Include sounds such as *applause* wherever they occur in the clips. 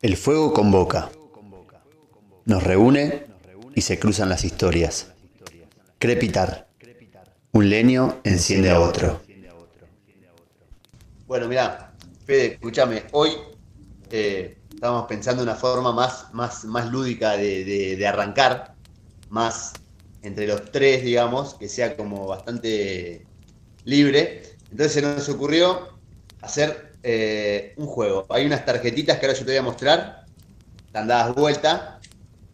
El fuego convoca, nos reúne y se cruzan las historias. Crepitar. Un leño enciende a otro. Bueno, mira, Fede, escúchame, hoy eh, estamos pensando una forma más, más, más lúdica de arrancar, más entre los tres, digamos, que sea como bastante libre. Entonces se nos ocurrió hacer eh, un juego. Hay unas tarjetitas que ahora yo te voy a mostrar, están dadas vuelta.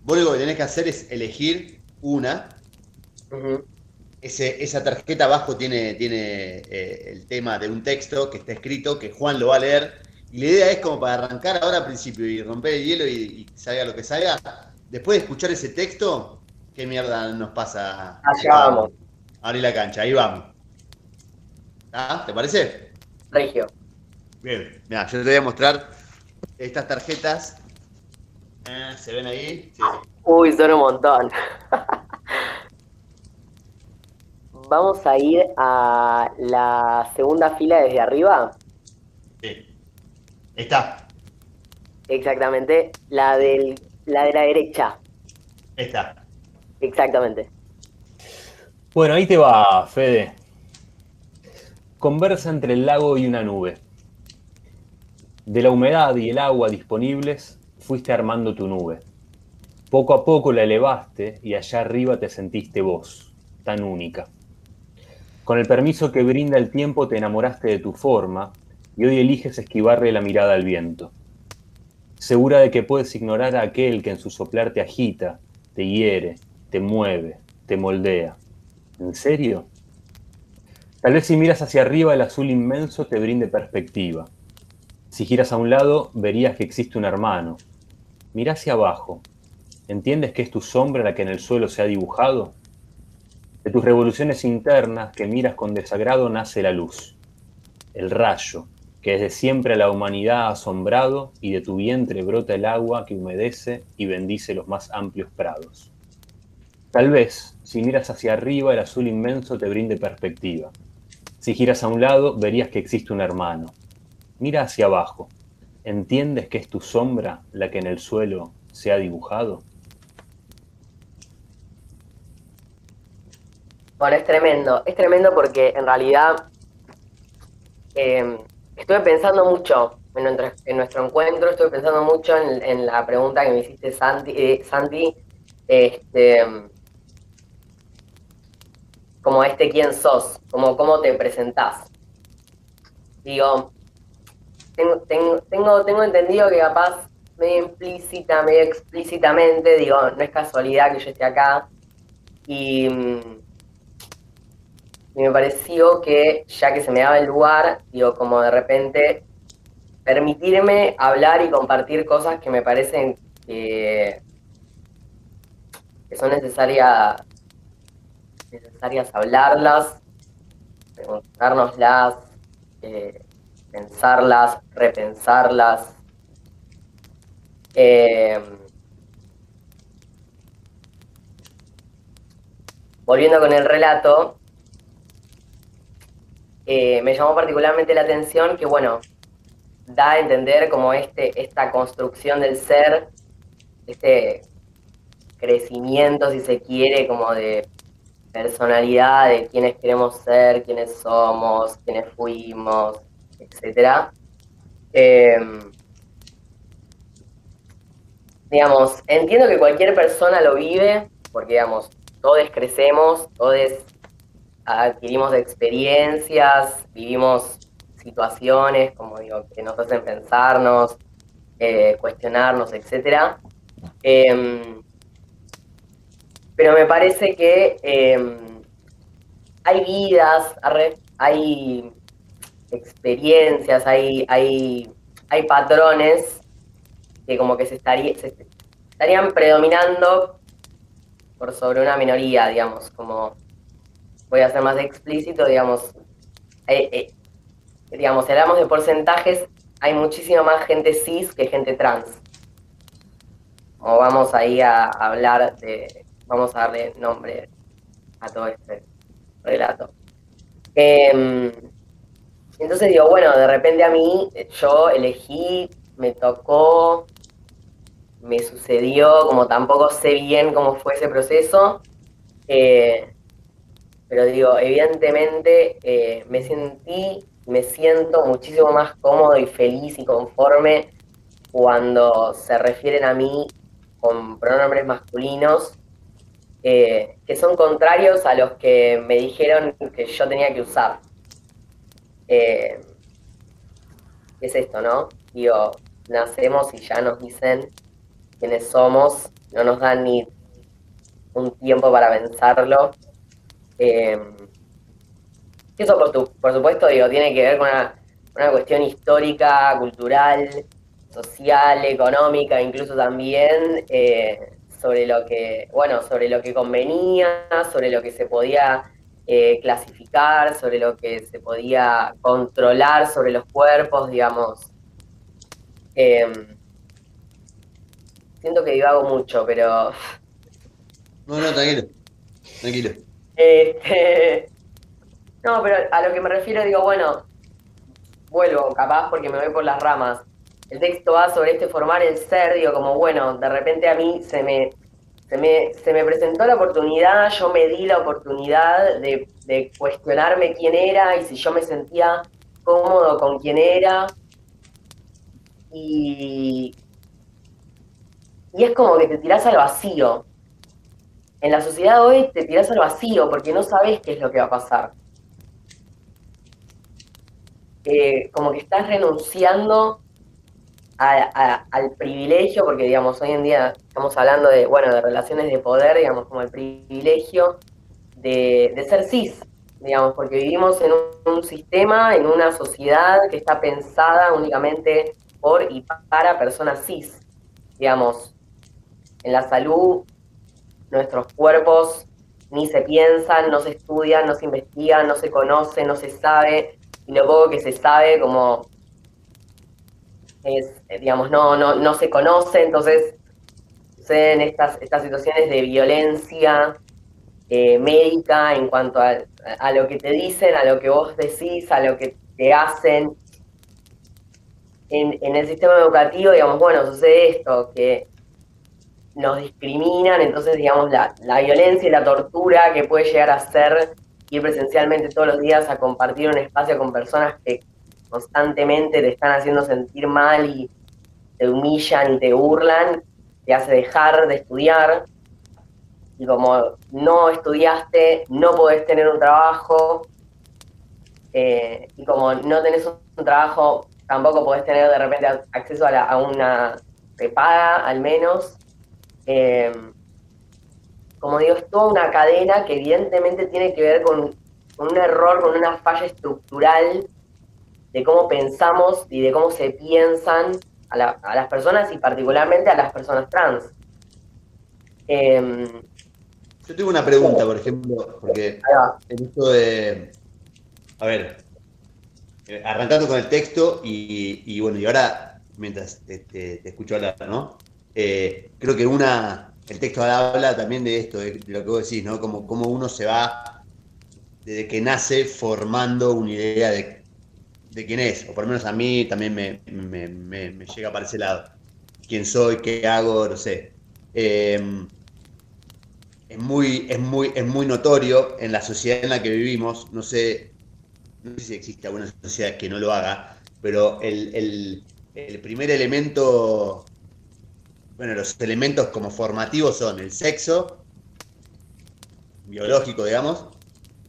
Vos lo que tenés que hacer es elegir una. Ese, esa tarjeta abajo tiene, tiene eh, el tema de un texto que está escrito, que Juan lo va a leer. Y la idea es como para arrancar ahora al principio y romper el hielo y, y salga lo que salga. Después de escuchar ese texto, ¿qué mierda nos pasa? Allá vamos. Abrí la cancha, ahí vamos. ¿Ah? ¿Te parece? Regio. Bien. Mira, yo te voy a mostrar estas tarjetas. Eh, ¿Se ven ahí? Sí. Uy, son un montón. Vamos a ir a la segunda fila desde arriba. Sí. Está. Exactamente. La, del, la de la derecha. Esta. Exactamente. Bueno, ahí te va, Fede. Conversa entre el lago y una nube. De la humedad y el agua disponibles, fuiste armando tu nube. Poco a poco la elevaste y allá arriba te sentiste vos, tan única. Con el permiso que brinda el tiempo te enamoraste de tu forma y hoy eliges esquivarle la mirada al viento. Segura de que puedes ignorar a aquel que en su soplar te agita, te hiere, te mueve, te moldea. ¿En serio? Tal vez si miras hacia arriba el azul inmenso te brinde perspectiva. Si giras a un lado verías que existe un hermano. Mira hacia abajo. ¿Entiendes que es tu sombra la que en el suelo se ha dibujado? De tus revoluciones internas que miras con desagrado nace la luz, el rayo, que desde siempre a la humanidad ha asombrado y de tu vientre brota el agua que humedece y bendice los más amplios prados. Tal vez, si miras hacia arriba, el azul inmenso te brinde perspectiva. Si giras a un lado, verías que existe un hermano. Mira hacia abajo. ¿Entiendes que es tu sombra la que en el suelo se ha dibujado? Bueno, es tremendo. Es tremendo porque en realidad eh, estuve pensando mucho en nuestro, en nuestro, encuentro, estuve pensando mucho en, la pregunta que me hiciste, Santi. Eh, este, como este quién sos, como cómo te presentás. Digo, tengo, tengo, tengo, tengo entendido que capaz medio implícita, medio explícitamente, digo, no es casualidad que yo esté acá. Y, y me pareció que ya que se me daba el lugar, digo, como de repente permitirme hablar y compartir cosas que me parecen que, que son necesarias necesarias hablarlas, preguntárnoslas, eh, pensarlas, repensarlas. Eh, volviendo con el relato, eh, me llamó particularmente la atención que, bueno, da a entender como este, esta construcción del ser, este crecimiento, si se quiere, como de personalidad, de quiénes queremos ser, quiénes somos, quiénes fuimos, etc. digamos, entiendo que cualquier persona lo vive, porque, digamos, todos crecemos, todos adquirimos experiencias, vivimos situaciones, como digo, que nos hacen pensarnos, eh, cuestionarnos, etc. pero me parece que eh, hay vidas, hay experiencias, hay, hay, hay patrones que como que se, estaría, se estarían predominando por sobre una minoría, digamos, como voy a ser más explícito, digamos, eh, eh, digamos, si hablamos de porcentajes, hay muchísima más gente cis que gente trans. O vamos ahí a hablar de, vamos a darle nombre a todo este relato. Eh, entonces digo, bueno, de repente a mí yo elegí, me tocó me sucedió, como tampoco sé bien cómo fue ese proceso. Eh, pero digo, evidentemente eh, me sentí, me siento muchísimo más cómodo y feliz y conforme cuando se refieren a mí con pronombres masculinos, eh, que son contrarios a los que me dijeron que yo tenía que usar. Eh, es esto, ¿no? Digo, nacemos y ya nos dicen quiénes somos, no nos dan ni un tiempo para pensarlo. Eh, eso, por, por, supuesto, tiene que ver con una, cuestión histórica, cultural, social, económica, incluso también eh, sobre lo que, bueno, sobre lo que convenía, sobre lo que se podía eh, clasificar, sobre lo que se podía controlar sobre los cuerpos, digamos. Em, siento que divago mucho, pero. *laughs* No, no, tranquilo. Tranquilo. Este, *laughs* no, pero a lo que me refiero, digo, bueno, vuelvo, capaz porque me voy por las ramas. El texto va sobre este formar el ser, digo, como, bueno, de repente a mí se me, se me, se me presentó la oportunidad, yo me di la oportunidad de, de cuestionarme quién era y si yo me sentía cómodo con quién era. Y, y es como que te tirás al vacío en la sociedad hoy te tiras al vacío porque no sabes qué es lo que va a pasar. Eh, como que estás renunciando al privilegio, porque digamos, hoy en día estamos hablando de, bueno, de relaciones de poder, digamos, como el privilegio de, ser cis, digamos, porque vivimos en un, sistema, en una sociedad que está pensada únicamente por y para personas cis, digamos, en la salud nuestros cuerpos ni se piensan, no se estudian, no se investigan, no se conoce, no se sabe, y lo poco que se sabe como es, digamos, no, no, no se conoce, entonces suceden estas, estas situaciones de violencia eh, médica en cuanto a, a, lo que te dicen, a lo que vos decís, a lo que te hacen. En, en el sistema educativo, digamos, bueno, sucede esto, que nos discriminan, entonces digamos la, violencia y la tortura que puede llegar a ser ir presencialmente todos los días a compartir un espacio con personas que constantemente te están haciendo sentir mal y te humillan y te burlan, te hace dejar de estudiar. Y como no estudiaste, no podés tener un trabajo. Eh, y como no tenés un trabajo, tampoco podés tener de repente acceso a, a una prepaga al menos. Eh, como digo, es toda una cadena que evidentemente tiene que ver con, un error, con una falla estructural de cómo pensamos y de cómo se piensan a, las personas y particularmente a las personas trans. Em, Yo tengo una pregunta, por ejemplo, porque en esto de. A ver, eh, arrancando con el texto y, bueno, y ahora, mientras te escucho hablar, ¿no? Eh, creo que una, el texto habla también de esto, de, lo que vos decís, ¿no? Como, uno se va, desde que nace, formando una idea de, quién es, o por lo menos a mí también me, llega para ese lado. Quién soy, qué hago, no sé. Eh, es, muy, es, muy, es muy notorio en la sociedad en la que vivimos, no sé, no sé si existe alguna sociedad que no lo haga, pero el primer elemento bueno, los elementos como formativos son el sexo, biológico, digamos,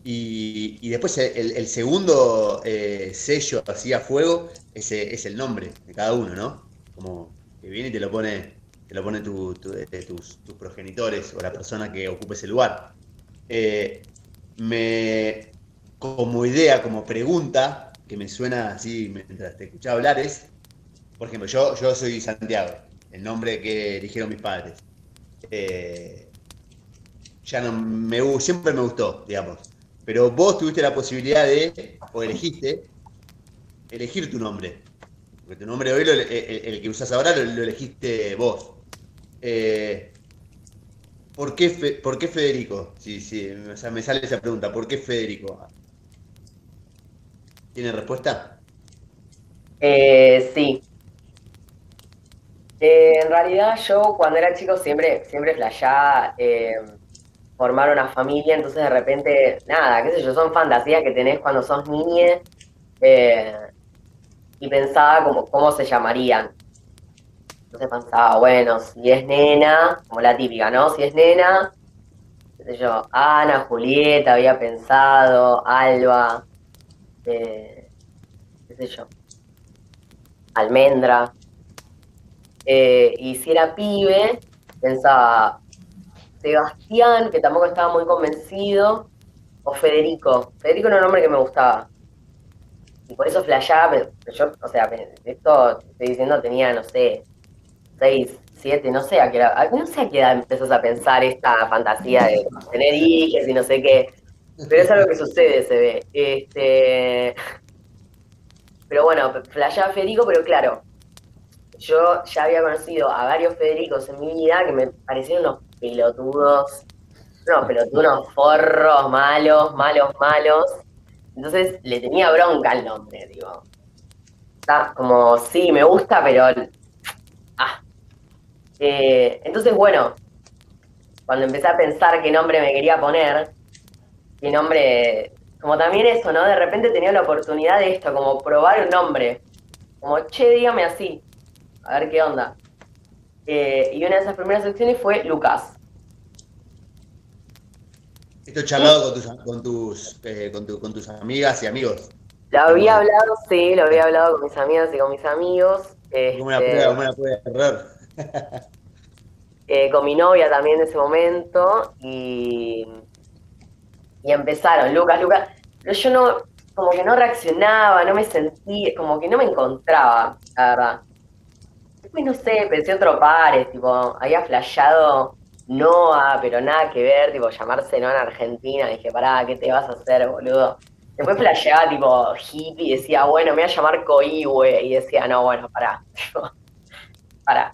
y, después el, segundo eh, sello así a fuego ese es el nombre de cada uno, ¿no? Como que viene y te lo pone, te lo pone eh, tus, progenitores o la persona que ocupe ese lugar. Eh, me, como idea, como pregunta, que me suena así mientras te escuchaba hablar es, por ejemplo, yo, yo soy Santiago el nombre que eligieron mis padres. Ya no me siempre me gustó, digamos. Pero vos tuviste la posibilidad de, o elegiste, elegir tu nombre. Porque tu nombre hoy, el, que usas ahora, lo, elegiste vos. Eh, ¿por, qué ¿Por qué Federico? Sí, sí, o sea, me sale esa pregunta. ¿Por qué Federico? ¿Tiene respuesta? Eh, sí. Eh, en realidad yo cuando era chico siempre, siempre flashaba eh, formar una familia, entonces de repente, nada, qué sé yo, son fantasías que tenés cuando sos niña eh, y pensaba como cómo se llamarían. Entonces pensaba, bueno, si es nena, como la típica, ¿no? Si es nena, qué sé yo, Ana, Julieta, había pensado, Alba, qué sé yo, Almendra. Eh, y si era pibe, pensaba Sebastián, que tampoco estaba muy convencido, o Federico. Federico era un nombre que me gustaba. Y por eso flasheaba, yo, o sea, esto estoy diciendo tenía, no sé, seis, siete, no sé a qué edad, no sé a qué edad empezás a pensar esta fantasía de tener hijos y no sé qué. Pero es algo que sucede, se ve. Este, pero bueno, flasheaba Federico, pero claro, yo ya había conocido a varios Federicos en mi vida que me parecían unos pelotudos, unos pelotudos, forros, malos, malos, malos. Entonces le tenía bronca al nombre, digo. Está como, sí, me gusta, pero. Ah. Eh, entonces, bueno, cuando empecé a pensar qué nombre me quería poner, qué nombre. Como también eso, ¿no? De repente tenía la oportunidad de esto, como probar un nombre. Como, che, dígame así a ver qué onda. Eh, y una de esas primeras secciones fue Lucas. Esto charlado con tus, con tus, eh, con, tus amigas y amigos. Lo había hablado, sí, lo había hablado con mis amigas y con mis amigos. ¿Cómo una prueba, una prueba de error. eh, con mi novia también en ese momento y, y empezaron, Lucas, Lucas, pero yo no, como que no reaccionaba, no me sentía, como que no me encontraba, la verdad no sé, pensé otro pares, tipo, había flashado Noah, pero nada que ver, tipo, llamarse Noah en Argentina. Dije, pará, ¿qué te vas a hacer, boludo? Después flasheaba tipo hippie y decía, bueno, me voy a llamar Coihue. Y decía, no, bueno, pará. *laughs* pará.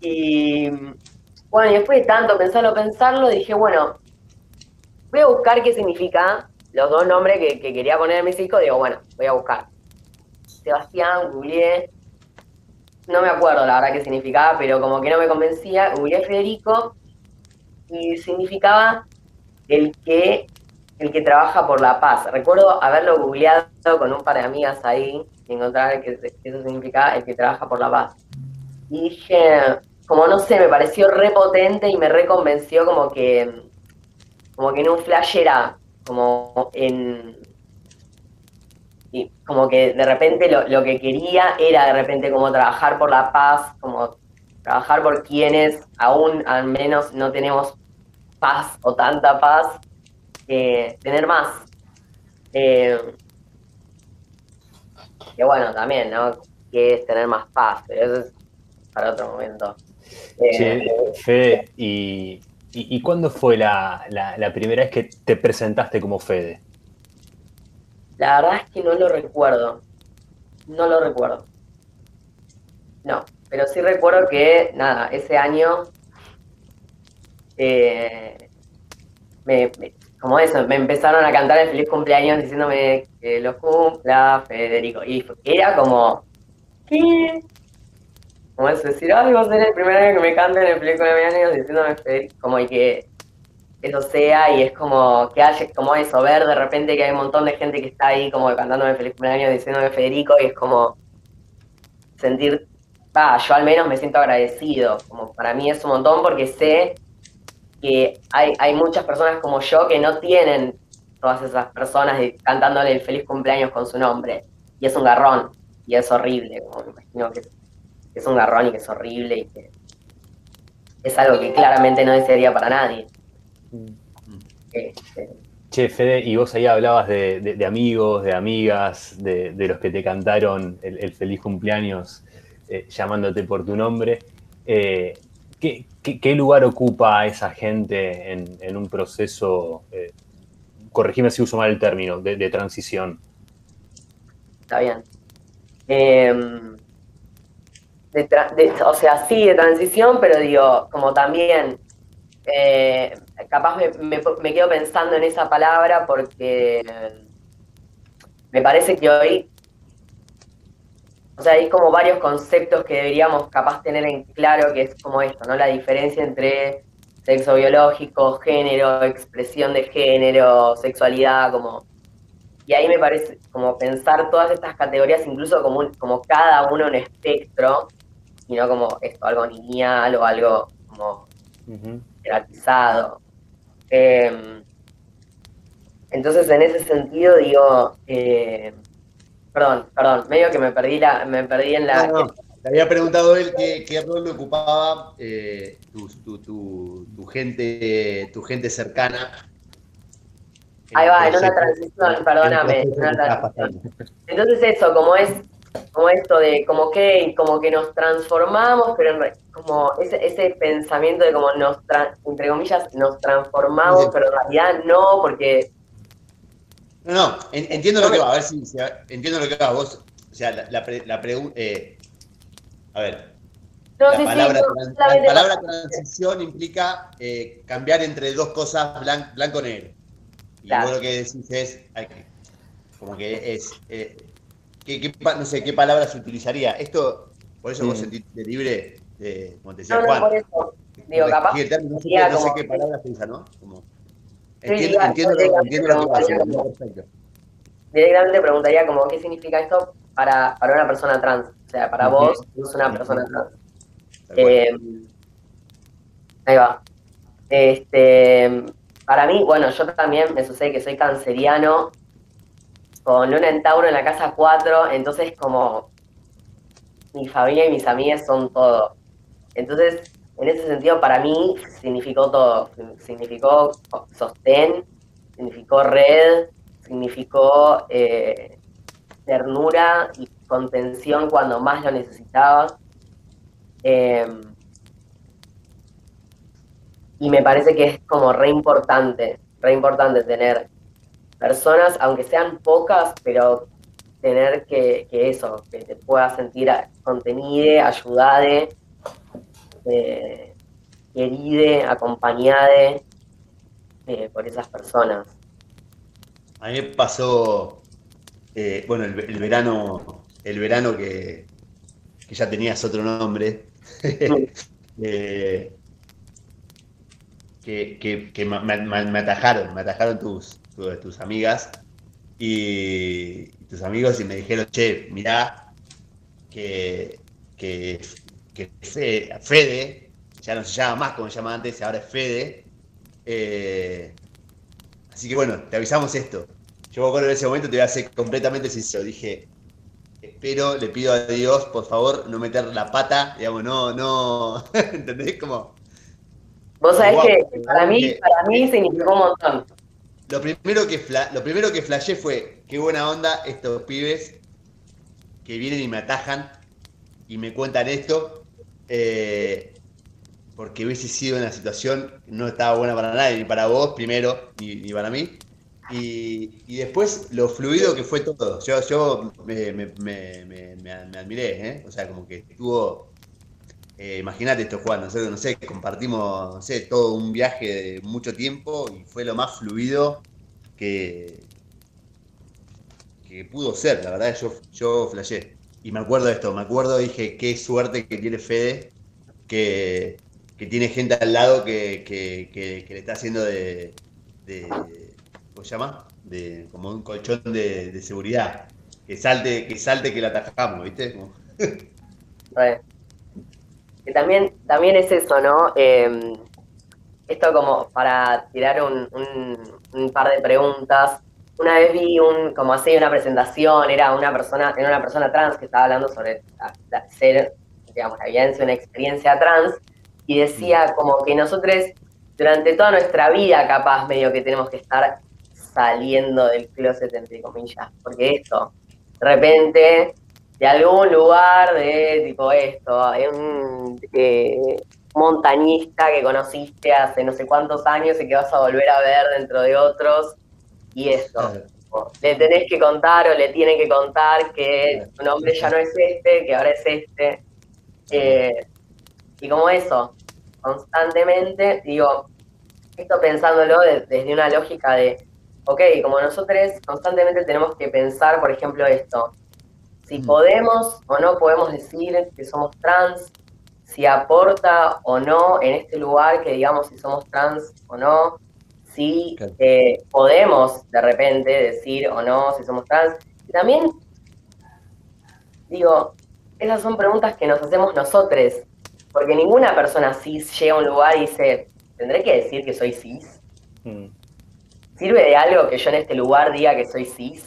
Y bueno, y después de tanto pensarlo, pensarlo, dije, bueno, voy a buscar qué significa los dos nombres que, que quería poner a mis hijos. Digo, bueno, voy a buscar. Sebastián, googleé, no me acuerdo la verdad qué significaba, pero como que no me convencía, googleé Federico y significaba el que, el que trabaja por la paz. Recuerdo haberlo googleado con un par de amigas ahí y encontrar que eso significaba el que trabaja por la paz. Y dije, como no sé, me pareció repotente y me reconvenció como que, como que en un flash era como en, y como que de repente lo, que quería era de repente como trabajar por la paz, como trabajar por quienes aún al menos no tenemos paz o tanta paz, tener más. Eh, que bueno, también, ¿no? Que es tener más paz, pero eso es para otro momento. Eh, Fede, ¿y, y, cuándo fue la, la primera vez que te presentaste como Fede? La verdad es que no lo recuerdo. No lo recuerdo. No, pero sí recuerdo que, nada, ese año, eh, me, como eso, me empezaron a cantar el feliz cumpleaños diciéndome que lo cumpla Federico. Y era como, ¿qué? Como eso, decir, ay, a ser el primer año que me canten el feliz cumpleaños diciéndome Federico. Como y que eso sea y es como que haya como eso, ver de repente que hay un montón de gente que está ahí como cantándome feliz cumpleaños, diciéndome Federico y es como sentir, ah, yo al menos me siento agradecido, como para mí es un montón porque sé que hay, hay muchas personas como yo que no tienen todas esas personas cantándole el feliz cumpleaños con su nombre y es un garrón y es horrible, como me imagino que es un garrón y que es horrible y que es algo que claramente no desearía para nadie. Che, Fede, y vos ahí hablabas de, amigos, de amigas, de, los que te cantaron el, feliz cumpleaños eh, llamándote por tu nombre. Eh, ¿qué, lugar ocupa esa gente en, un proceso, eh, si uso mal el término, de, transición? Está bien. Em, o sea, sí, de transición, pero digo, como también eh, capaz me, quedo pensando en esa palabra porque me parece que hoy, o sea, hay como varios conceptos que deberíamos capaz tener en claro, que es como esto, ¿no? La diferencia entre sexo biológico, género, expresión de género, sexualidad, como... Y ahí me parece como pensar todas estas categorías, incluso como, como cada uno un espectro, y no como esto, algo lineal o algo como jerarquizado. Em, entonces, en ese sentido, digo, eh, perdón, perdón, medio que me perdí, la, me perdí en la... No, Te había preguntado él qué, qué rol le ocupaba eh, tu, tu, tu, gente, tu gente cercana. Ahí va, en una transición, perdóname. Entonces eso, como es como esto de como que como que nos transformamos, pero en, como ese, ese pensamiento de como nos, entre comillas, nos transformamos, pero en realidad no, porque... No, no, entiendo lo que va, a ver si, entiendo lo que va vos. O sea, la, la, la pregunta... Eh, a ver. la, palabra, la, palabra, transición implica eh, cambiar entre dos cosas blanco-negro. y vos lo que decís es, como que es, eh, ¿qué, no sé, qué palabras utilizaría. Esto, por eso vos mm. sentiste libre de, como te decía no, Juan. No, por eso. Digo, capaz. no, sé, no sé qué palabras se usa, ¿no? Como, entiendo, entiendo, lo, entiendo lo que pasa, perfecto. Directamente preguntaría como, ¿qué significa esto para, para una persona trans? O sea, para vos, sos una persona trans. Eh, ahí va. Este, para mí, bueno, yo también me sucede que soy canceriano con Luna en Tauro en la casa 4, entonces como mi familia y mis amigas son todo. Entonces, en ese sentido, para mí significó todo. Significó sostén, significó red, significó eh, ternura y contención cuando más lo necesitaba. Em, y me parece que es como re importante, re importante tener personas, aunque sean pocas, pero tener que, eso, que te pueda sentir contenida, ayudada, eh, querida, acompañada eh, por esas personas. A mí me pasó, eh, bueno, el, verano, el verano que, ya tenías otro nombre, *laughs* eh, que, que, me, me, atajaron, me atajaron tus, tus amigas y tus amigos y me dijeron, che, mirá, que, que, Fede, ya no se llama más como se llamaba antes, ahora es Fede. Eh, así que bueno, te avisamos esto. Yo en ese momento te voy a ser completamente sincero. Dije, espero, le pido a Dios, por favor, no meter la pata, digamos, no, no, *laughs* ¿entendés? Como... Vos sabés que para mí, para mí significó un montón lo primero que lo primero que flashé fue qué buena onda estos pibes que vienen y me atajan y me cuentan esto. Eh, porque hubiese sido una situación que no estaba buena para nadie, ni para vos primero, ni, para mí. Y, después lo fluido que fue todo. Yo, yo me, admiré, ¿eh? O sea, como que estuvo. Eh, Imagínate esto, Juan, no sé, no sé, compartimos, no sé, todo un viaje de mucho tiempo y fue lo más fluido que, que pudo ser, la verdad, yo, yo flashé. Y me acuerdo de esto, me acuerdo, dije, qué suerte que tiene Fede, que, tiene gente al lado que, le está haciendo de, ¿cómo se llama? De, como un colchón de, seguridad. Que salte, que salte que la atajamos, ¿viste? *laughs* Que también, también es eso, ¿no? Em, esto como para tirar un, un, par de preguntas. Una vez vi un, como así, una presentación, era una persona, era una persona trans que estaba hablando sobre ser, digamos, la evidencia, una experiencia trans, y decía mm. como que nosotros durante toda nuestra vida capaz medio que tenemos que estar saliendo del closet, entre comillas, porque esto, de repente, de algún lugar de tipo esto, un, eh, montañista que conociste hace no sé cuántos años y que vas a volver a ver dentro de otros. Y eso, le tenés que contar o le tiene que contar que tu nombre ya no es este, que ahora es este. Eh, y como eso, constantemente, digo, esto pensándolo desde una lógica de, ok, como nosotros constantemente tenemos que pensar, por ejemplo, esto, si podemos o no podemos decir que somos trans, si aporta o no en este lugar que digamos si somos trans o no, si eh, podemos de repente decir o no si somos trans. Y también, digo, esas son preguntas que nos hacemos nosotros, porque ninguna persona cis llega a un lugar y dice, ¿tendré que decir que soy cis? Mm. ¿Sirve de algo que yo en este lugar diga que soy cis?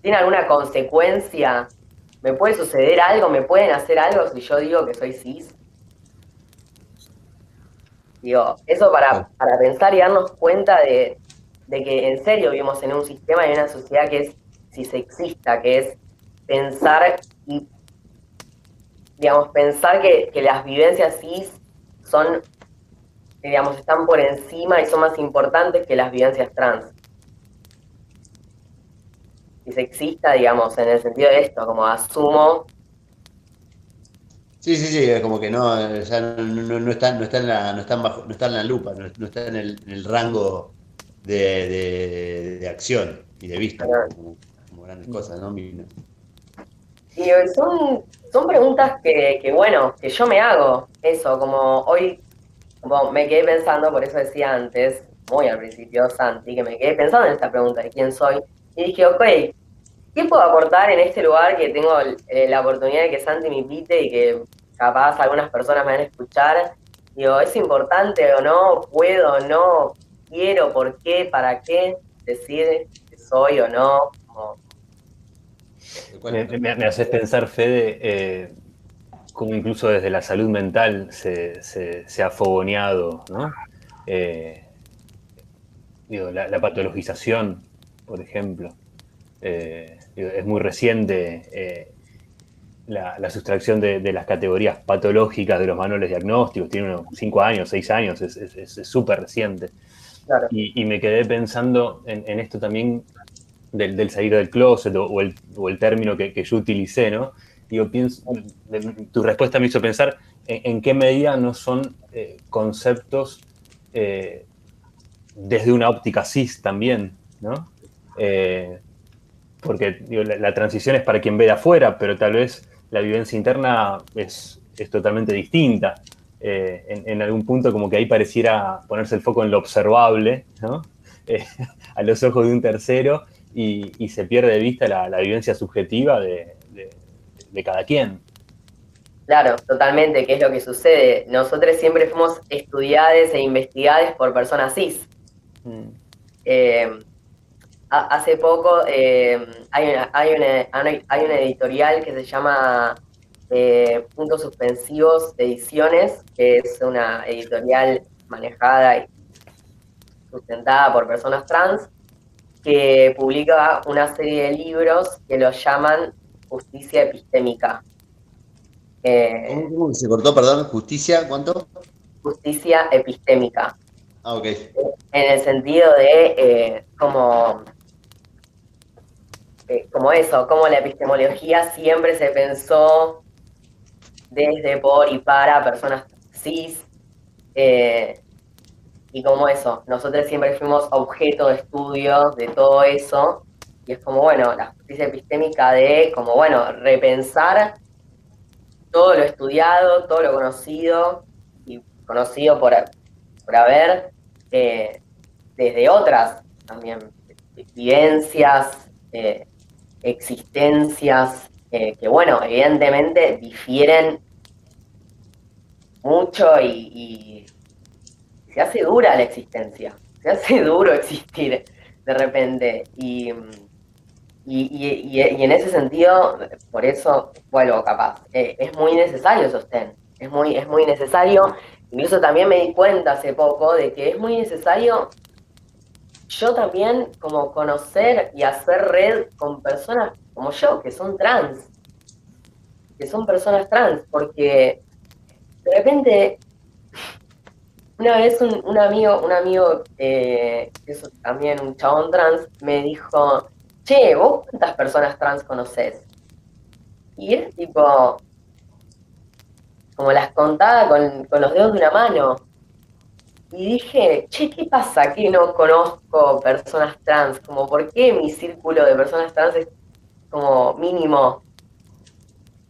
¿Tiene alguna consecuencia ¿Me puede suceder algo? ¿Me pueden hacer algo si yo digo que soy cis? Digo, eso para, para pensar y darnos cuenta de, que en serio vivimos en un sistema y en una sociedad que es cisexista, que es pensar y, digamos, pensar que, que las vivencias cis son, digamos, están por encima y son más importantes que las vivencias trans sexista, digamos, en el sentido de esto, como asumo. Sí, sí, sí, es como que no, no, está, no, está en la, no, bajo, no está en la lupa, no, está en el, rango de, acción y de vista, como, grandes cosas, ¿no? Y son, son preguntas que, que, bueno, que yo me hago, eso, como hoy, como me quedé pensando, por eso decía antes, muy al principio, Santi, que me quedé pensando en esta pregunta de quién soy, y dije, ok, ¿qué puedo aportar en este lugar que tengo eh, la oportunidad de que Santi me invite y que capaz algunas personas me van a escuchar? Digo, ¿es importante o no? ¿Puedo o no? ¿Quiero? ¿Por qué? ¿Para qué? Decide que soy o no. Me, haces pensar, Fede, eh, cómo incluso desde la salud mental se, ha fogoneado, ¿no? Eh, digo, la, patologización, por ejemplo. Eh, es muy reciente eh, la, sustracción de, las categorías patológicas de los manuales diagnósticos, tiene unos 5 años, 6 años, es súper reciente. Y, me quedé pensando en, esto también del, salir del closet o, el, término que, yo utilicé, ¿no? Digo, pienso, tu respuesta me hizo pensar en, qué medida no son eh, conceptos eh, desde una óptica cis también, ¿no? porque la, transición es para quien ve de afuera, pero tal vez la vivencia interna es, totalmente distinta. Eh, en, algún punto como que ahí pareciera ponerse el foco en lo observable, ¿no? *laughs* Eh, a los ojos de un tercero, y, se pierde de vista la, vivencia subjetiva de, cada quien. Claro, totalmente, ¿qué es lo que sucede? Nosotros siempre fuimos estudiadas e investigadas por personas cis. Mm. Eh, hace poco eh, hay, una, hay, una, editorial que se llama eh, Puntos Suspensivos Ediciones, que es una editorial manejada y sustentada por personas trans, que publica una serie de libros que lo llaman Justicia Epistémica. Eh, ¿Cómo se cortó, perdón? ¿Justicia cuánto? Justicia Epistémica. Ah, ok. En el sentido de como eh, como eso, como la epistemología siempre se pensó desde, por y para personas cis, eh, y como eso, nosotros siempre fuimos objeto de estudio de todo eso, y es como, bueno, la justicia epistémica de, como, bueno, repensar todo lo estudiado, todo lo conocido, y conocido por, por haber, eh, desde otras también vivencias, existencias eh, que, bueno, evidentemente difieren mucho y, se hace dura la existencia, se hace *laughs* duro existir de repente. Y, y, en ese sentido, por eso vuelvo capaz, eh, es muy necesario sostén, es muy, es muy necesario. Incluso también me di cuenta hace poco de que es muy necesario yo también como conocer y hacer red con personas como yo, que son trans, que son personas trans, porque de repente, una vez un, amigo, un amigo eh, que es también un chabón trans, me dijo, che, ¿vos cuántas personas trans conoces? Y es tipo, como las contaba con, con los dedos de una mano y dije, che, ¿qué pasa que no conozco personas trans? Como, ¿por qué mi círculo de personas trans es como mínimo.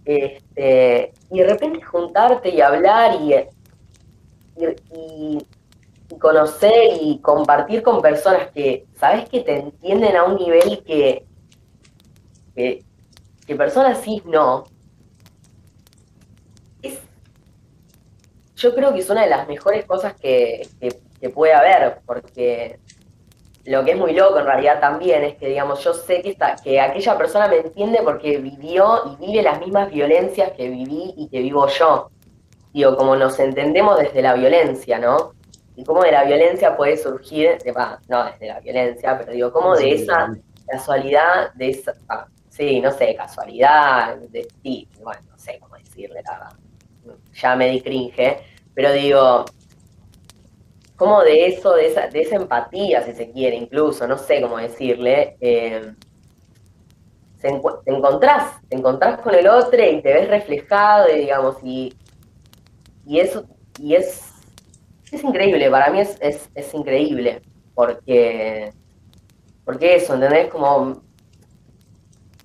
Este, y de repente juntarte y hablar y, y, conocer y compartir con personas que, sabes que te entienden a un nivel que, que, personas sí no. Yo creo que es una de las mejores cosas que, que puede haber, porque lo que es muy loco en realidad también es que, digamos, yo sé que, esta, que aquella persona me entiende porque vivió y vive las mismas violencias que viví y que vivo yo. Digo, como nos entendemos desde la violencia, ¿no? Y cómo de la violencia puede surgir, no desde la violencia, pero digo, cómo de esa casualidad, de esa, ah, sí, no sé, casualidad, de, sí, bueno, no sé cómo decirle, la, ya me di cringe, pero digo, como de eso, de esa, de esa empatía, si se quiere, incluso, no sé cómo decirle, eh, te encontrás, te encontrás con el otro y te ves reflejado, y digamos, y, y eso, y es, es increíble, para mí es, es, increíble, porque, porque eso, ¿entendés? Como,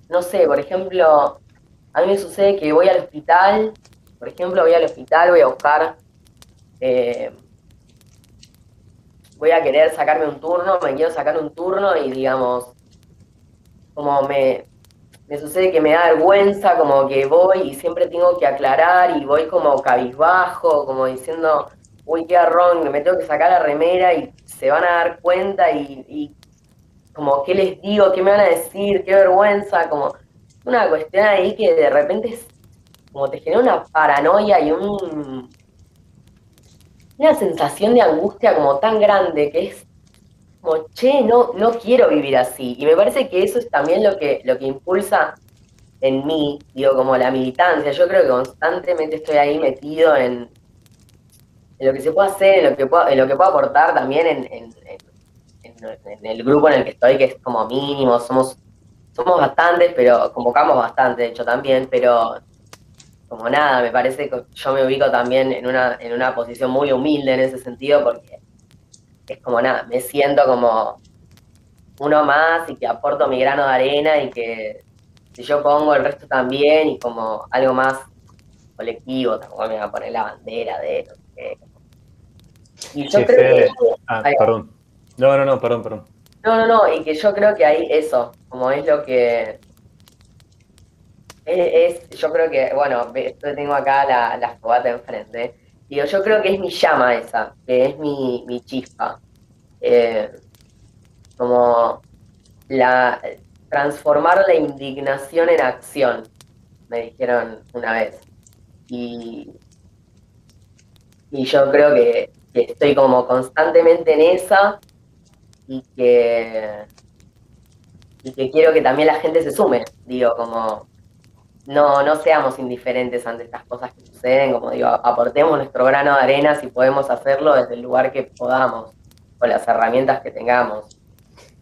no sé, por ejemplo, a mí me sucede que voy al hospital, por ejemplo, voy al hospital, voy a buscar eh, voy a querer sacarme un turno, me quiero sacar un turno y digamos, como me, me sucede que me da vergüenza, como que voy y siempre tengo que aclarar y voy como cabizbajo, como diciendo, uy, qué arrón, me tengo que sacar la remera y se van a dar cuenta y, como, ¿qué les digo? ¿Qué me van a decir? ¿Qué vergüenza? Como una cuestión ahí que de repente es, como te genera una paranoia y un una sensación de angustia como tan grande que es como, che, no, no quiero vivir así. Y me parece que eso es también lo que, lo que impulsa en mí, digo, como la militancia. Yo creo que constantemente estoy ahí metido en, lo que se puede hacer, en lo que puedo, en lo que puedo aportar también en, en, en, el grupo en el que estoy, que es como mínimo, somos, somos bastantes, pero convocamos bastante, de hecho, también, pero como nada, me parece que yo me ubico también en una, en una posición muy humilde en ese sentido porque es como nada, me siento como uno más y que aporto mi grano de arena y que si yo pongo el resto también y como algo más colectivo, tampoco me voy a poner la bandera de eso. Y yo creo que... Ah, perdón. No, no, no, perdón, perdón. No, no, no, y que yo creo que hay eso, como es lo que es, yo creo que, bueno, tengo acá la, la fogata enfrente. Digo, yo creo que es mi llama esa, que es mi, mi chispa. Eh, como la transformar la indignación en acción, me dijeron una vez. Y, y yo creo que, que estoy como constantemente en esa y que, y que quiero que también la gente se sume, digo, como no, no seamos indiferentes ante estas cosas que suceden, como digo, aportemos nuestro grano de arena si podemos hacerlo desde el lugar que podamos, con las herramientas que tengamos.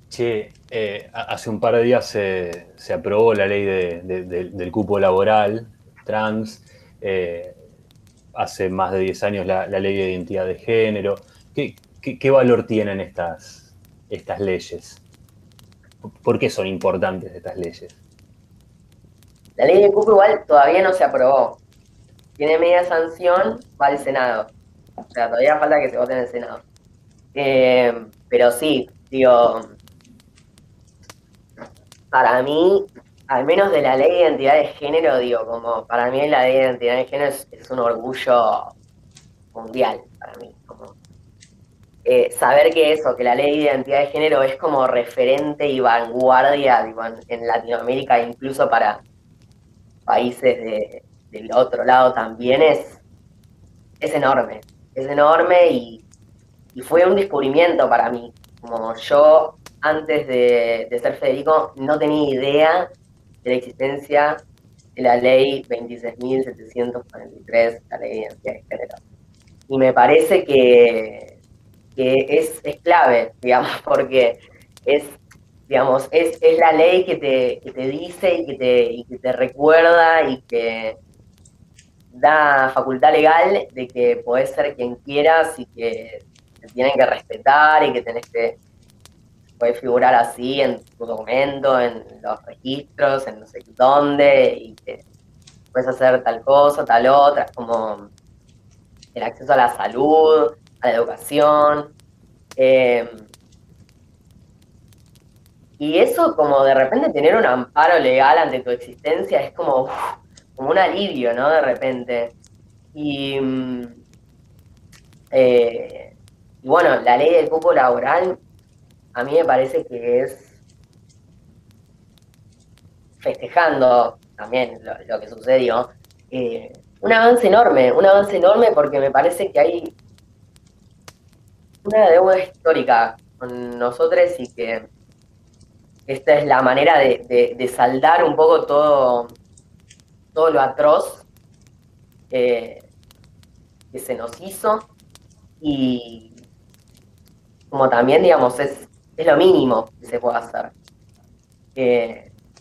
Sí, eh, hace un par de días se, aprobó la ley del cupo laboral trans, eh, hace más de 10 años la, ley de identidad de género. ¿Qué, qué, valor tienen estas, estas leyes? ¿Por qué son importantes estas leyes? La ley de cupo igual todavía no se aprobó. Tiene media sanción, va al Senado. O sea, todavía falta que se vote en el Senado. Eh, pero sí, digo, para mí, al menos de la ley de identidad de género, digo, como para mí la ley de identidad de género es, un orgullo mundial para mí. Como, eh, saber que eso, que la ley de identidad de género es como referente y vanguardia digo, en Latinoamérica, incluso para países del otro lado también es, es enorme, es enorme y, fue un descubrimiento para mí. Como yo antes de, ser Federico no tenía idea de la existencia de la ley 26.743, la ley de identidad de género. Y me parece que, que es, es clave, *laughs* digamos, porque es digamos, es, la ley que te, dice y que te, que te recuerda y que da facultad legal de que podés ser quien quieras y que te tienen que respetar y que tenés que puede figurar así en tu documento, en los registros, en no sé dónde, y que puedes hacer tal cosa, tal otra, como el acceso a la salud, a la educación. Em, y eso como de repente tener un amparo legal ante tu existencia es como, como un alivio, ¿no? De repente. Y, mm, eh, y bueno, la ley del cupo laboral a mí me parece que es festejando también lo, que sucedió, eh, un avance enorme, un avance enorme porque me parece que hay una deuda histórica con nosotros y que esta es la manera de, saldar un poco todo, todo lo atroz eh, que se nos hizo y como también, digamos, es, es lo mínimo que se puede hacer.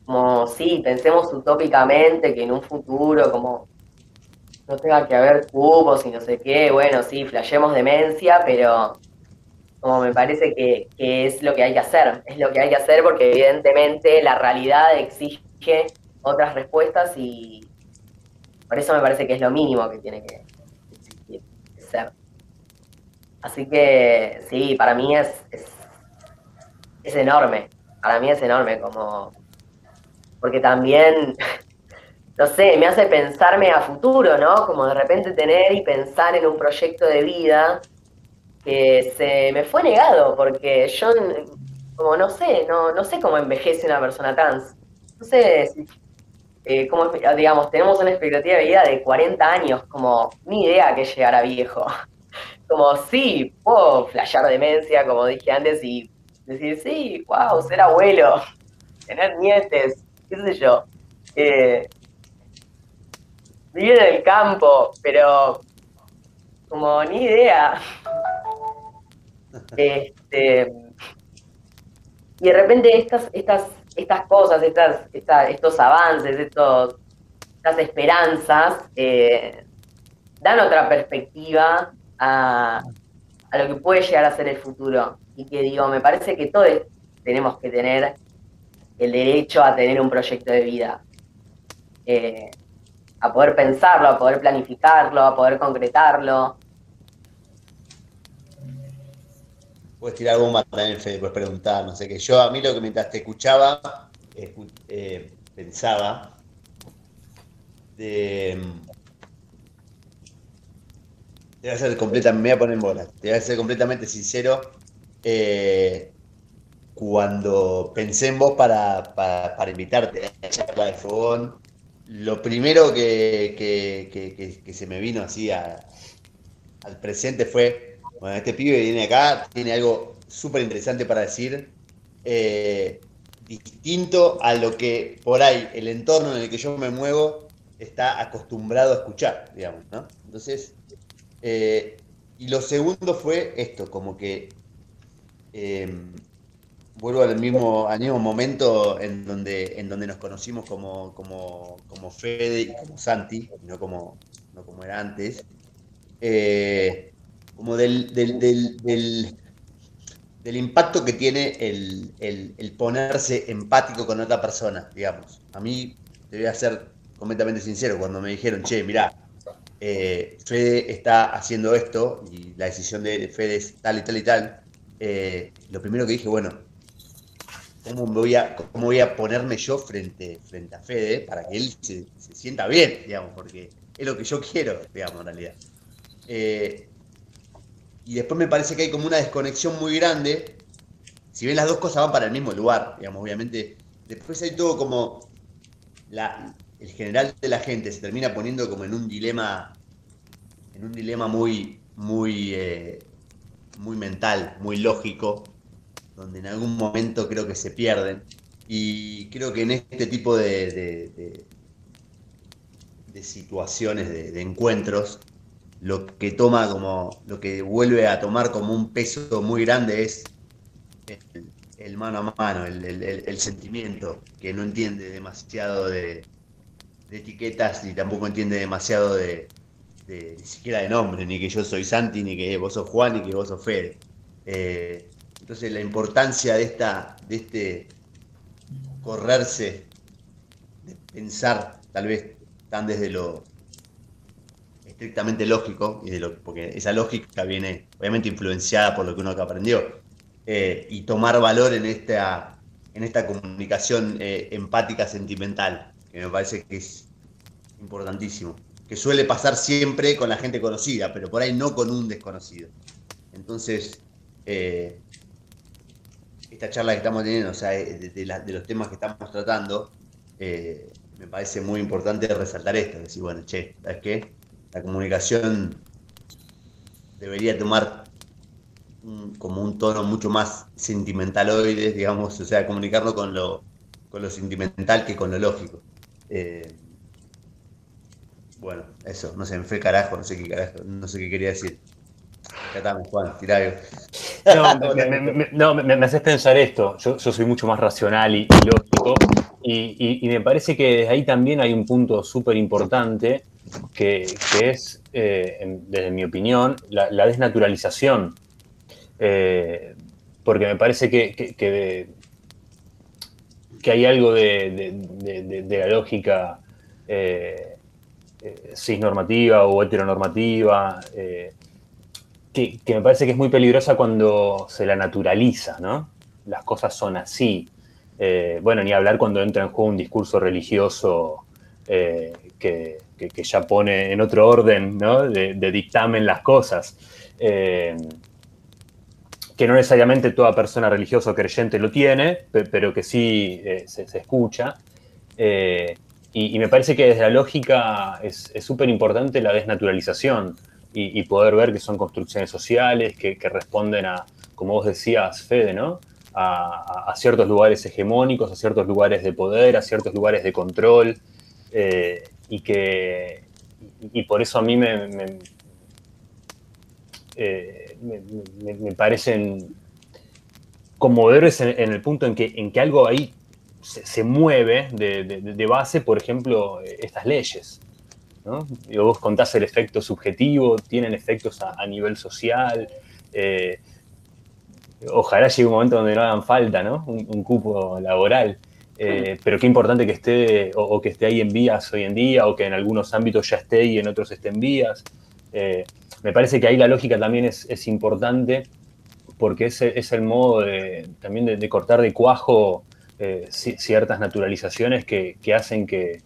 Como, sí, pensemos utópicamente que en un futuro, como no tenga que haber cubos y no sé qué, bueno, sí, flashemos demencia, pero como me parece que, es lo que hay que hacer, es lo que hay que hacer porque evidentemente la realidad exige otras respuestas y por eso me parece que es lo mínimo que tiene que existir, ser. Así que sí, para mí es, es, enorme, para mí es enorme como, porque también *laughs* no sé, me hace pensarme a futuro, ¿no? Como de repente tener y pensar en un proyecto de vida que se me fue negado, porque yo, como no sé, no, no sé cómo envejece una persona trans. Sé eh, cómo, digamos, tenemos una expectativa de vida de 40 años, como ni idea que llegar a viejo. *laughs* Como sí, puedo flashear demencia, como dije antes, y decir, sí, wow, ser abuelo, *laughs* tener nietes, qué sé yo. Eh, vivir en el campo, pero como ni idea. *laughs* Este, y de repente estas, estas, estas cosas, estos avances, estas esperanzas, eh, dan otra perspectiva a, a, lo que puede llegar a ser el futuro. Y que digo, me parece que todos tenemos que tener el derecho a tener un proyecto de vida. Eh, a poder pensarlo, a poder planificarlo, a poder concretarlo, Puedes tirar más también, Fede, puedes preguntar, no sé qué. Yo a mí lo que mientras te escuchaba, eh, pensaba de... Te voy a ser completamente, me voy a poner en bola, te voy a ser completamente sincero. Eh, cuando pensé en vos para, para, invitarte a la charla de fogón, lo primero que, que, se me vino así al presente fue bueno, este pibe viene acá, tiene algo súper interesante para decir, eh, distinto a lo que por ahí el entorno en el que yo me muevo está acostumbrado a escuchar, digamos, ¿no? Entonces, eh, y lo segundo fue esto, como que em, vuelvo al mismo, al mismo momento en donde, en donde nos conocimos como, como, como Fede y como Santi, no como, no como era antes. Eh, como del, del, impacto que tiene el, ponerse empático con otra persona, digamos. A mí, te voy a ser completamente sincero, cuando me dijeron, che, mirá, eh, Fede está haciendo esto y la decisión de Fede es tal y tal y tal, eh, lo primero que dije, bueno, ¿cómo voy a, cómo voy a ponerme yo frente, frente a Fede para que él se, sienta bien, digamos, porque es lo que yo quiero, digamos, en realidad. Eh, y después me parece que hay como una desconexión muy grande. Si bien las dos cosas van para el mismo lugar, digamos, obviamente. Después hay todo como. El general de la gente se termina poniendo como en un dilema. En un dilema muy. muy. Eh, muy mental, muy lógico. Donde en algún momento creo que se pierden. Y creo que en este tipo de, de situaciones, de, encuentros, lo que toma como, lo que vuelve a tomar como un peso muy grande es el, mano a mano, el, sentimiento, que no entiende demasiado de, etiquetas ni tampoco entiende demasiado de, ni siquiera de nombre, ni que yo soy Santi, ni que vos sos Juan, ni que vos sos Fede. Eh, Entonces la importancia de, esta, de este correrse, de pensar tal vez tan desde lo estrictamente lógico, y de lo, porque esa lógica viene obviamente influenciada por lo que uno aprendió, eh, y tomar valor en esta, en esta comunicación eh, empática sentimental, que me parece que es importantísimo, que suele pasar siempre con la gente conocida, pero por ahí no con un desconocido. Entonces, eh, esta charla que estamos teniendo, o sea, de, los temas que estamos tratando, me parece muy importante resaltar esto, decir, bueno, che, ¿sabes qué? La comunicación debería tomar como un tono mucho más sentimentaloide, digamos, o sea, comunicarlo con lo, con lo sentimental que con lo lógico. Eh, bueno, eso, no sé, me fue carajo, no sé qué carajo, no sé qué quería decir. Acá Juan, tirá No, me, me, haces pensar esto. Yo, soy mucho más racional y, lógico. Y, y, me parece que ahí también hay un punto súper importante que, es, eh, desde mi opinión, la, desnaturalización. Eh, porque me parece que, que, hay algo de, la lógica eh, cisnormativa o heteronormativa que, me parece que es muy peligrosa cuando se la naturaliza, ¿no? Las cosas son así. bueno, ni hablar cuando entra en juego un discurso religioso que, que, ya pone en otro orden de, dictamen las cosas. Eh, que no necesariamente toda persona religiosa o creyente lo tiene, pero que sí eh, se, escucha. Eh, y, me parece que desde la lógica es súper importante la desnaturalización y, poder ver que son construcciones sociales que, responden a, como vos decías, Fede, ¿no? A, ciertos lugares hegemónicos, a ciertos lugares de poder, a ciertos lugares de control y que y por eso a mí me, me, eh, parecen conmovedores en, el punto en que, en que algo ahí se, mueve de, base, por ejemplo, estas leyes. ¿no? vos contás el efecto subjetivo, tienen efectos a, nivel social. Eh, ojalá llegue un momento donde no hagan falta ¿no? un cupo laboral. Eh, pero qué importante que esté o, que esté ahí en vías hoy en día o que en algunos ámbitos ya esté y en otros esté en vías. Eh, me parece que ahí la lógica también es, importante porque es, es, el modo también de, cortar de cuajo eh, ciertas naturalizaciones que, hacen que,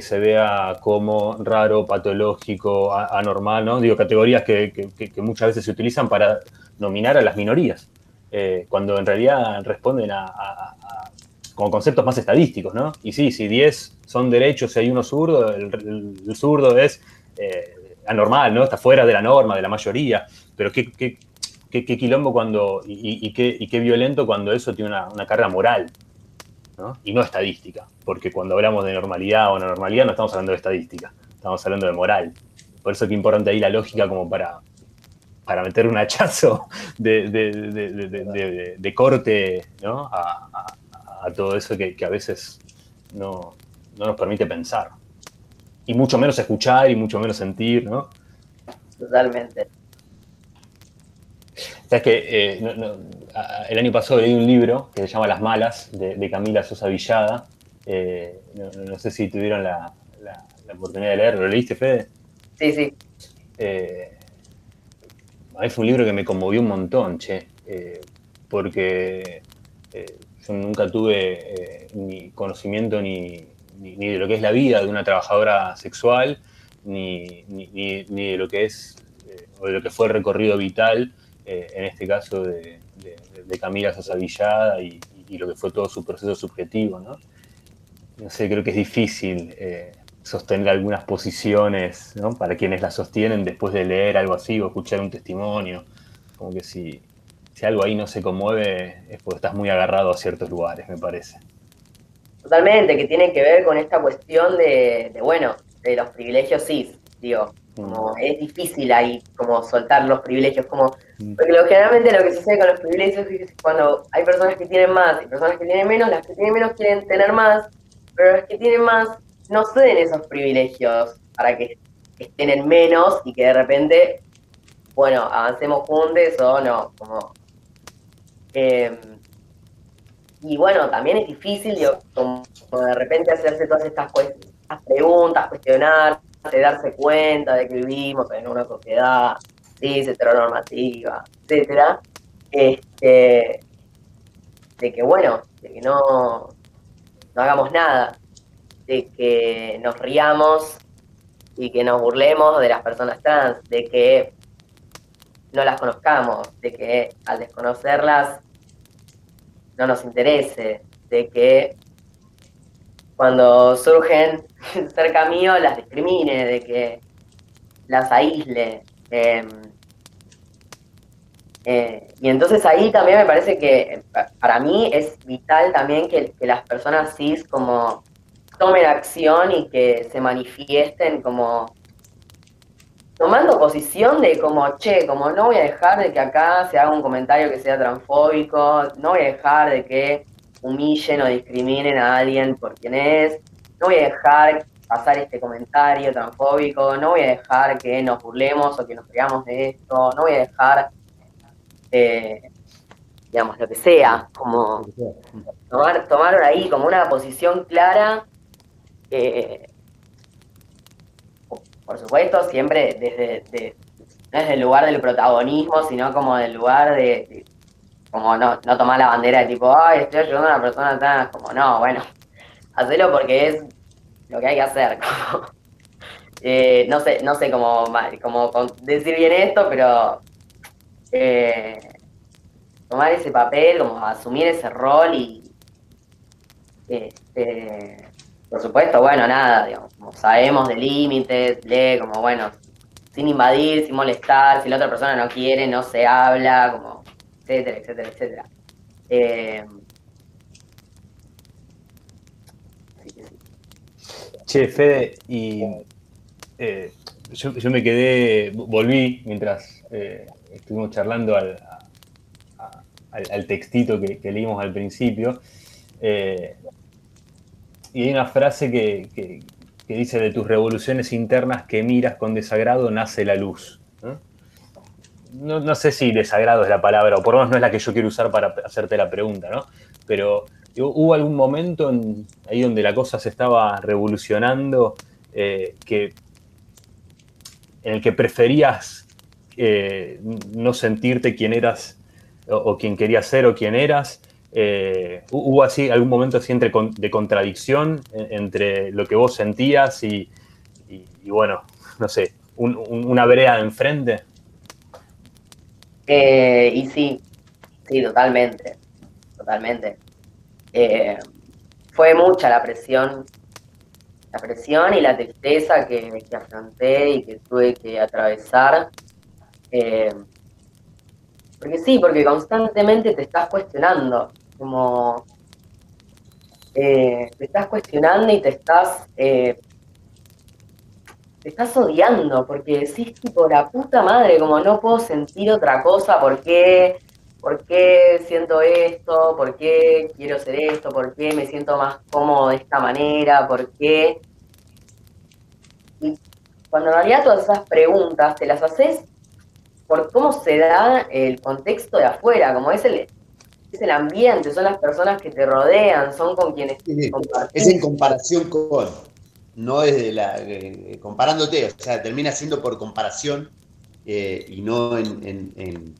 se vea como raro, patológico, anormal, ¿no? Digo, categorías que, muchas veces se utilizan para nominar a las minorías, cuando en realidad responden a como conceptos más estadísticos, ¿no? Y sí, si 10 son derechos y hay uno zurdo, el, zurdo es eh, anormal, ¿no? Está fuera de la norma, de la mayoría. Pero qué, qué, qué, quilombo cuando, y, qué, qué, violento cuando eso tiene una, carga moral, ¿no? Y no estadística, porque cuando hablamos de normalidad o no normalidad no estamos hablando de estadística, estamos hablando de moral. Por eso es importante ahí la lógica como para, para meter un hachazo de, de, corte ¿no? a todo eso que, a veces no, nos permite pensar. Y mucho menos escuchar y mucho menos sentir, ¿no? Totalmente. Sabes que eh, el año pasado leí un libro que se llama Las Malas, de, Camila Sosa Villada. Eh, no, sé si tuvieron la, oportunidad de leerlo. ¿Lo leíste, Fede? Sí, sí. Eh, a mí fue un libro que me conmovió un montón, che. porque nunca tuve eh, ni conocimiento ni, de lo que es la vida de una trabajadora sexual, ni, de lo que es eh, o de lo que fue el recorrido vital, eh, en este caso de, Camila Sosa Villada y, lo que fue todo su proceso subjetivo. ¿no? no sé, creo que es difícil sostener algunas posiciones para quienes las sostienen después de leer algo así o escuchar un testimonio. Como que si, si algo ahí no se conmueve es porque estás muy agarrado a ciertos lugares, me parece. Totalmente, que tiene que ver con esta cuestión de, bueno, de los privilegios cis, digo, como mm. es difícil ahí como soltar los privilegios, como, mm. porque lo, generalmente lo que sucede con los privilegios es cuando hay personas que tienen más y personas que tienen menos, las que tienen menos quieren tener más, pero las que tienen más no ceden esos privilegios para que estén en menos y que de repente, bueno, avancemos juntos o no, como Eh, y bueno, también es difícil, digo, como, de repente hacerse todas estas, preguntas, cuestionarse, darse cuenta de que vivimos en una sociedad cis, heteronormativa, etcétera. Este, de que bueno, de que no, no hagamos nada, de que nos riamos y que nos burlemos de las personas trans, de que no las conozcamos, de que al desconocerlas no nos interese, de que cuando surgen *laughs* cerca mío las discrimine, de que las aísle. Em, eh, y entonces ahí también me parece que para mí es vital también que, que, las personas cis como tomen acción y que se manifiesten como tomando posición de como, che, como no voy a dejar de que acá se haga un comentario que sea transfóbico, no voy a dejar de que humillen o discriminen a alguien por quien es, no voy a dejar pasar este comentario transfóbico, no voy a dejar que nos burlemos o que nos creamos de esto, no voy a dejar, eh, digamos, lo que sea, como tomar, tomar ahí como una posición clara. Eh, por supuesto, siempre desde, no desde el lugar del protagonismo, sino como del lugar de, como no, no, tomar la bandera de tipo, ay, estoy ayudando a una persona tan, como no, bueno, hacelo porque es lo que hay que hacer. *laughs* Eh, no sé, no sé cómo, cómo, decir bien esto, pero eh, tomar ese papel, como asumir ese rol y este, por supuesto, bueno, nada, digamos, como sabemos de límites, lee como, bueno, sin invadir, sin molestar, si la otra persona no quiere, no se habla, como, etcétera, etcétera, etcétera. Eh, che, Fede, y eh, yo, me quedé, volví mientras eh, estuvimos charlando al, al, textito que, leímos al principio. Eh, y hay una frase que, dice, de tus revoluciones internas que miras con desagrado nace la luz. ¿no? sé si desagrado es la palabra, o por lo menos no es la que yo quiero usar para hacerte la pregunta, ¿no? Pero hubo algún momento ahí donde la cosa se estaba revolucionando eh, que, en el que preferías eh, no sentirte quien eras o, o, quien querías ser o quien eras eh, ¿Hubo así algún momento así entre, de contradicción entre lo que vos sentías y, bueno, no sé, una brea enfrente? Eh, y sí, sí, totalmente, totalmente. Eh, fue mucha la presión, la presión y la tristeza que, afronté y que tuve que atravesar. porque sí, porque constantemente te estás cuestionando como eh, te estás cuestionando y te estás eh, te estás odiando porque decís tipo la puta madre como no puedo sentir otra cosa ¿por qué? ¿por qué siento esto? ¿por qué quiero hacer esto? ¿por qué me siento más cómodo de esta manera? ¿por qué? y cuando en realidad todas esas preguntas te las haces por cómo se da el contexto de afuera, como es el, es el ambiente, son las personas que te rodean, son con quienes Es en comparación con, no es de la. Eh, comparándote, o sea, termina siendo por comparación eh, y no en,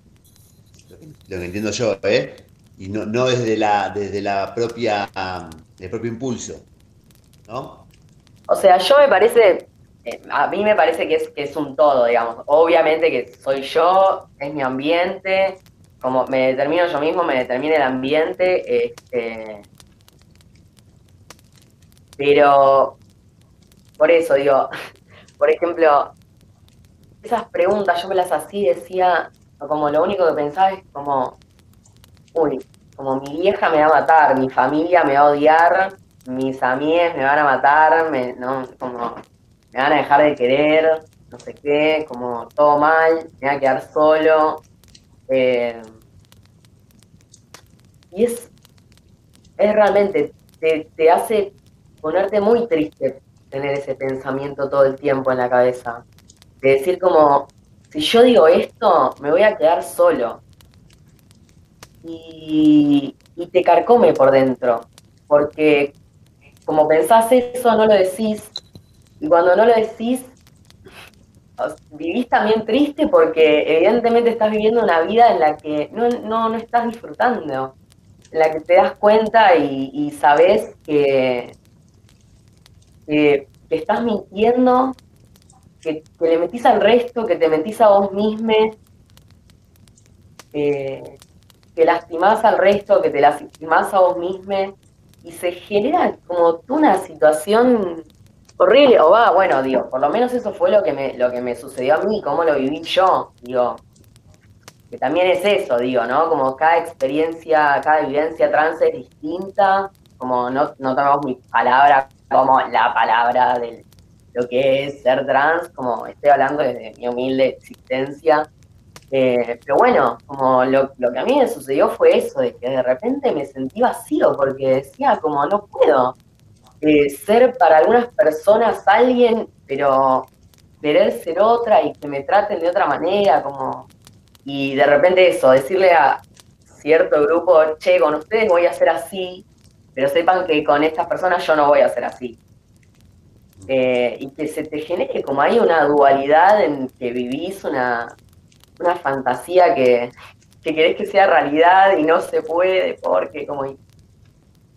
lo que entiendo yo, ¿eh? Y no, no desde la, desde la propia, el propio impulso, ¿no? O sea, yo me parece, eh, a mí me parece que es, que es un todo, digamos. Obviamente que soy yo, es mi ambiente, como me determino yo mismo, me determina el ambiente, este, pero por eso digo, *laughs* por ejemplo, esas preguntas yo me las hacía decía, como lo único que pensaba es como, uy, como mi vieja me va a matar, mi familia me va a odiar, mis amigas me van a matar, me, no, como me van a dejar de querer, no sé qué, como todo mal, me voy a quedar solo, eh, y es, es realmente, te, hace ponerte muy triste tener ese pensamiento todo el tiempo en la cabeza. De decir como, si yo digo esto, me voy a quedar solo. y, y te carcome por dentro, porque como pensás eso, no lo decís, y cuando no lo decís, vivís también triste porque evidentemente estás viviendo una vida en la que no, no, no estás disfrutando, en la que te das cuenta y, sabes que, que, estás mintiendo, que, le metís al resto, que te metís a vos mismo, que lastimás al resto, que te lastimás a vos mismo, y se genera como una situación horrible, o va, bueno, digo, por lo menos eso fue lo que me, lo que me sucedió a mí, cómo lo viví yo, digo, que también es eso, digo, ¿no? Como cada experiencia, cada vivencia trans es distinta, como no, no tomamos mi palabra como la palabra de lo que es ser trans, como estoy hablando desde mi humilde existencia, eh, pero bueno, como lo, lo, que a mí me sucedió fue eso, de que de repente me sentí vacío, porque decía como no puedo, ser para algunas personas alguien, pero querer ser otra y que me traten de otra manera, como... Y de repente eso, decirle a cierto grupo, che, con ustedes voy a ser así, pero sepan que con estas personas yo no voy a ser así. Eh, y que se te genere como hay una dualidad en que vivís una, una fantasía que, que querés que sea realidad y no se puede porque como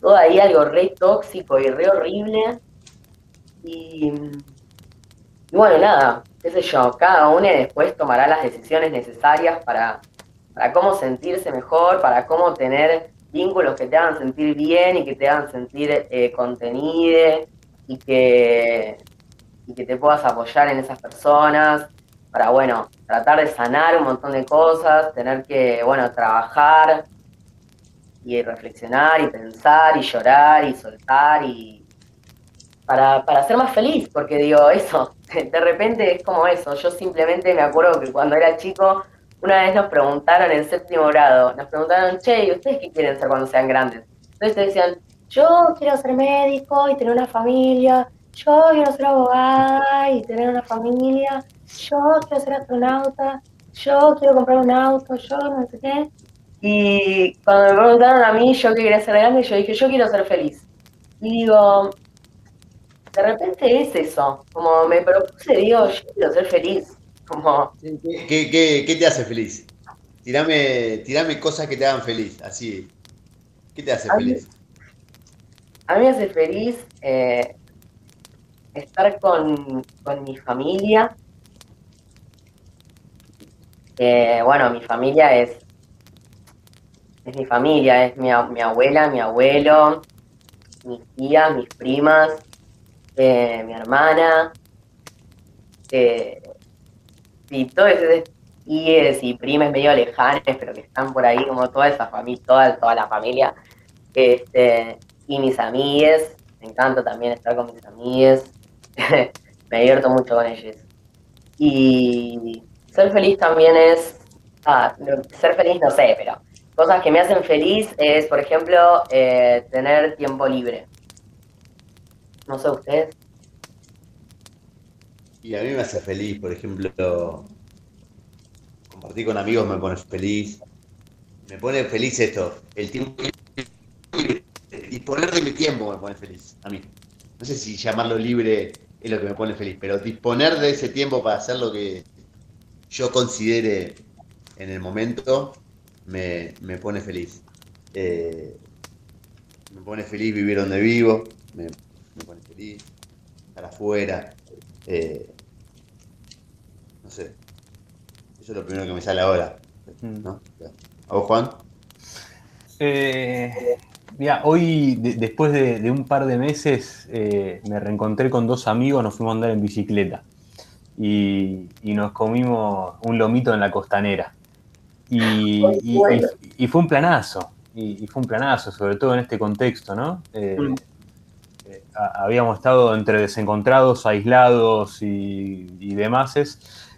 todo ahí algo re tóxico y re horrible. Y, bueno, nada, qué sé yo, cada uno después tomará las decisiones necesarias para, para cómo sentirse mejor, para cómo tener vínculos que te hagan sentir bien y que te hagan sentir eh, contenido y que, y que te puedas apoyar en esas personas para, bueno, tratar de sanar un montón de cosas, tener que, bueno, trabajar y reflexionar y pensar y llorar y soltar y para, para ser más feliz, porque digo, eso, *laughs* de repente es como eso, yo simplemente me acuerdo que cuando era chico, una vez nos preguntaron en séptimo grado, nos preguntaron, che, ¿y ustedes qué quieren ser cuando sean grandes? Entonces te decían, yo quiero ser médico y tener una familia, yo quiero ser abogada y tener una familia, yo quiero ser astronauta, yo quiero comprar un auto, yo no sé qué. Y cuando me preguntaron a mí yo qué quería ser grande, yo dije, yo quiero ser feliz. Y digo, de repente es eso, como me propuse, digo, yo quiero ser feliz. Como... ¿Qué, qué, te hace feliz? Tirame, tirame cosas que te hagan feliz, así. ¿Qué te hace feliz? a mí me hace feliz eh, estar con, con mi familia, bueno, mi familia es, es mi familia, es mi, mi abuela, mi abuelo, mis tías, mis primas, eh, mi hermana, eh, y todo ese tías y primas medio lejanas, pero que están por ahí como toda esa familia, toda, toda la familia, este, y mis amigas, me encanta también estar con mis amigas, *laughs* me divierto mucho con ellos. Y ser feliz también es, ah, ser feliz no sé, pero cosas que me hacen feliz es, por ejemplo, eh, tener tiempo libre. No sé, ¿ustedes? Y a mí me hace feliz, por ejemplo, compartir con amigos me pone feliz. Me pone feliz esto, el tiempo disponer de mi tiempo me pone feliz, a mí. No sé si llamarlo libre es lo que me pone feliz, pero disponer de ese tiempo para hacer lo que yo considere en el momento, me, pone feliz. Eh, me pone feliz vivir donde vivo, me, pone feliz estar afuera. Eh, no sé. Eso es lo primero que me sale ahora. Mm. ¿A vos, Juan? Eh, mira, hoy, después de, un par de meses, me reencontré con dos amigos, nos fuimos a andar en bicicleta y, nos comimos un lomito en la costanera. Y, fue un planazo, y, fue un planazo, sobre todo en este contexto, ¿no? Eh, mm. eh, habíamos estado entre desencontrados, aislados y, demás,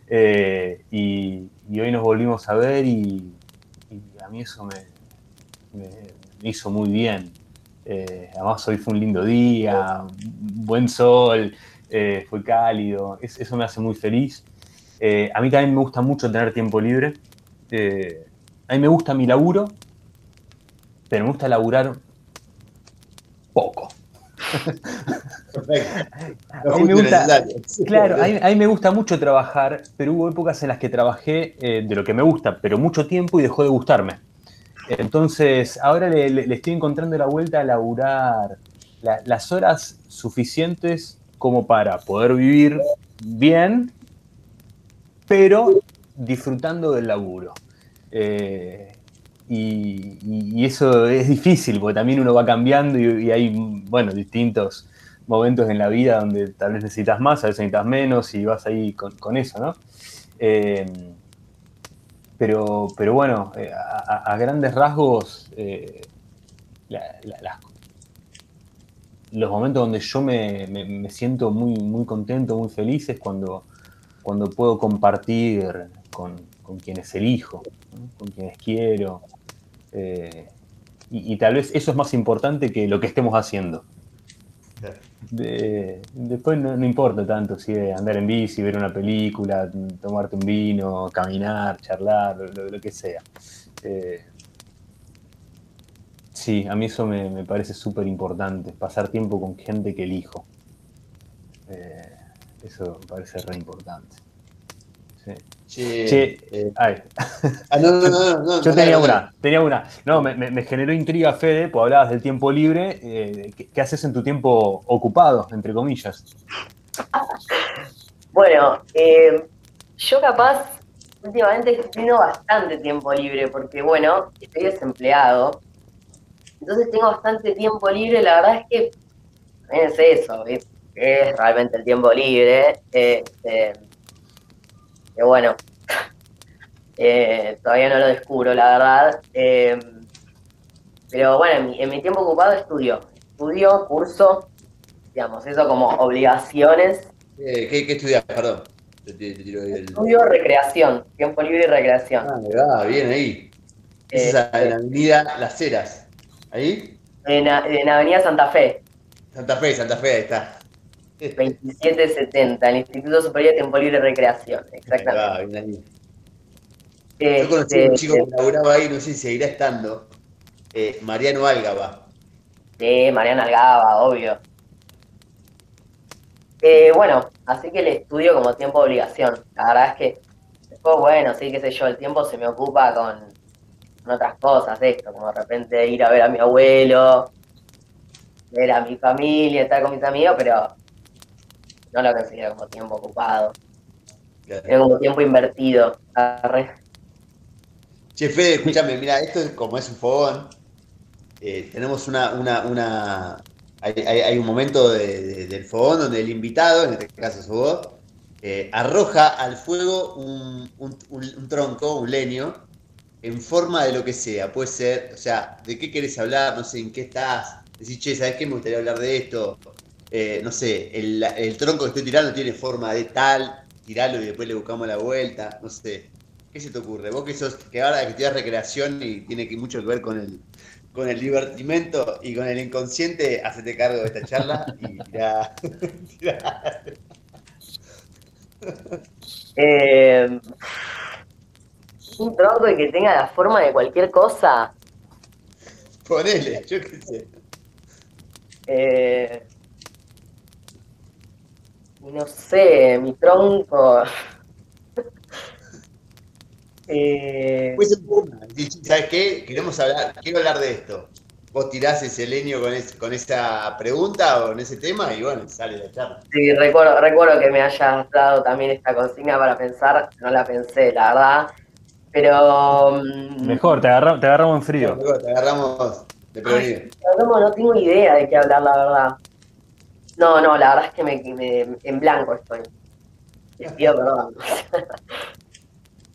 eh, y, hoy nos volvimos a ver y, a mí eso me, hizo muy bien. además hoy fue un lindo día, buen sol, eh, fue cálido, eso me hace muy feliz. Eh, a mí también me gusta mucho tener tiempo libre. Eh, a mí me gusta mi laburo, pero me gusta laburar poco. Perfecto. *laughs* A mí me gusta-. Claro, a mí, a mí me gusta mucho trabajar, pero hubo épocas en las que trabajé eh, de lo que me gusta, pero mucho tiempo y dejó de gustarme. Entonces, ahora le, le- le estoy encontrando la vuelta a laburar la- las horas suficientes como para poder vivir bien, pero disfrutando del laburo. Eh, y, eso es difícil, porque también uno va cambiando y, hay, bueno, distintos momentos en la vida donde tal vez necesitas más, a veces necesitas menos y vas ahí con, eso, ¿no? Eh, pero, pero bueno, eh, a, grandes rasgos, los momentos donde yo me, me- me siento muy, muy contento, muy feliz es cuando, cuando puedo compartir con, con quienes elijo, ¿no? con quienes quiero. eh, y, y tal vez eso es más importante que lo que estemos haciendo. De- después no, no importa tanto si es andar en bici, ver una película, tomarte un vino, caminar, charlar, lo, lo que sea. Eh, sí, a mí eso me, me parece súper importante, pasar tiempo con gente que elijo. Eh, eso me parece re importante. Sí. Che, Che, eh, ay, ah, no, no, no, *laughs* yo no, tenía no, no. una, tenía una. No, me, me- generó intriga, Fede, pues hablabas del tiempo libre. eh, ¿qué, qué haces en tu tiempo ocupado, entre comillas? *laughs* Bueno, eh, yo capaz últimamente tengo bastante tiempo libre porque, bueno, estoy desempleado. Entonces tengo bastante tiempo libre. La verdad es que también es eso, es, es realmente el tiempo libre. Este, que bueno, *laughs* eh, todavía no lo descubro, la verdad. Eh, pero bueno, en mi, en mi tiempo ocupado estudio. Estudio, curso, digamos, eso como obligaciones Eh, ¿qué, ¿Qué estudias? Perdón. Te, te- te tiro ahí el... Estudio recreación, tiempo libre y recreación. Ah, va, bien ahí. Esa es Eh, en la avenida Las Heras. ¿Ahí? en, en Avenida Santa Fe, Santa Fe, Santa Fe, ahí está. 2770, el Instituto Superior de Tiempo Libre y Recreación, Ahí exactamente. va, ahí. Yo conocí a Este, un chico que laburaba ahí, no sé si seguirá estando. eh, Mariano Álgaba. Sí, Mariana Algaba, obvio. Eh, bueno, así que el estudio como tiempo de obligación. La verdad es que después, bueno, sí, qué sé yo, el tiempo se me ocupa con, con otras cosas, esto, como de repente ir a ver a mi abuelo, ver a mi familia, estar con mis amigos, pero no lo considero como tiempo ocupado, es como tiempo invertido. Arre. Che, Fede, escúchame, mira, esto es como es un fogón. eh, tenemos una, una, una. Hay, hay- hay un momento de- de- del fogón donde el invitado, en este caso sos vos, eh, arroja al fuego un, un- un- un tronco, un leño, en forma de lo que sea. Puede ser, o sea, de qué querés hablar, no sé, en qué estás. Decís, che, ¿sabes qué? Me gustaría hablar de esto. Eh, no sé, el, el tronco que estoy tirando tiene forma de tal, tiralo y después le buscamos la vuelta, no sé. ¿Qué se te ocurre? Vos que sos, que ahora que estudias recreación y tiene que mucho que ver con el, con el divertimento y con el inconsciente, hacete cargo de esta charla y tirá, *laughs* tirá. Eh, un tronco que tenga la forma de cualquier cosa. ponele, yo qué sé. Eh, no sé, mi tronco. *laughs* Eh. Decís, ¿Sabes qué? Queremos hablar, quiero hablar de esto. Vos tirás ese leño con, es- con esa pregunta o en ese tema y bueno, sale la charla. sí, recuerdo, recuerdo que me hayas dado también esta consigna para pensar, no la pensé, la verdad. Pero. mm, Mejor, te, agarra- te agarramos en frío. Luego te agarramos de prevenido. No, no tengo idea de qué hablar, la verdad. No, no, la verdad es que me, me- en blanco estoy. Te pido perdón.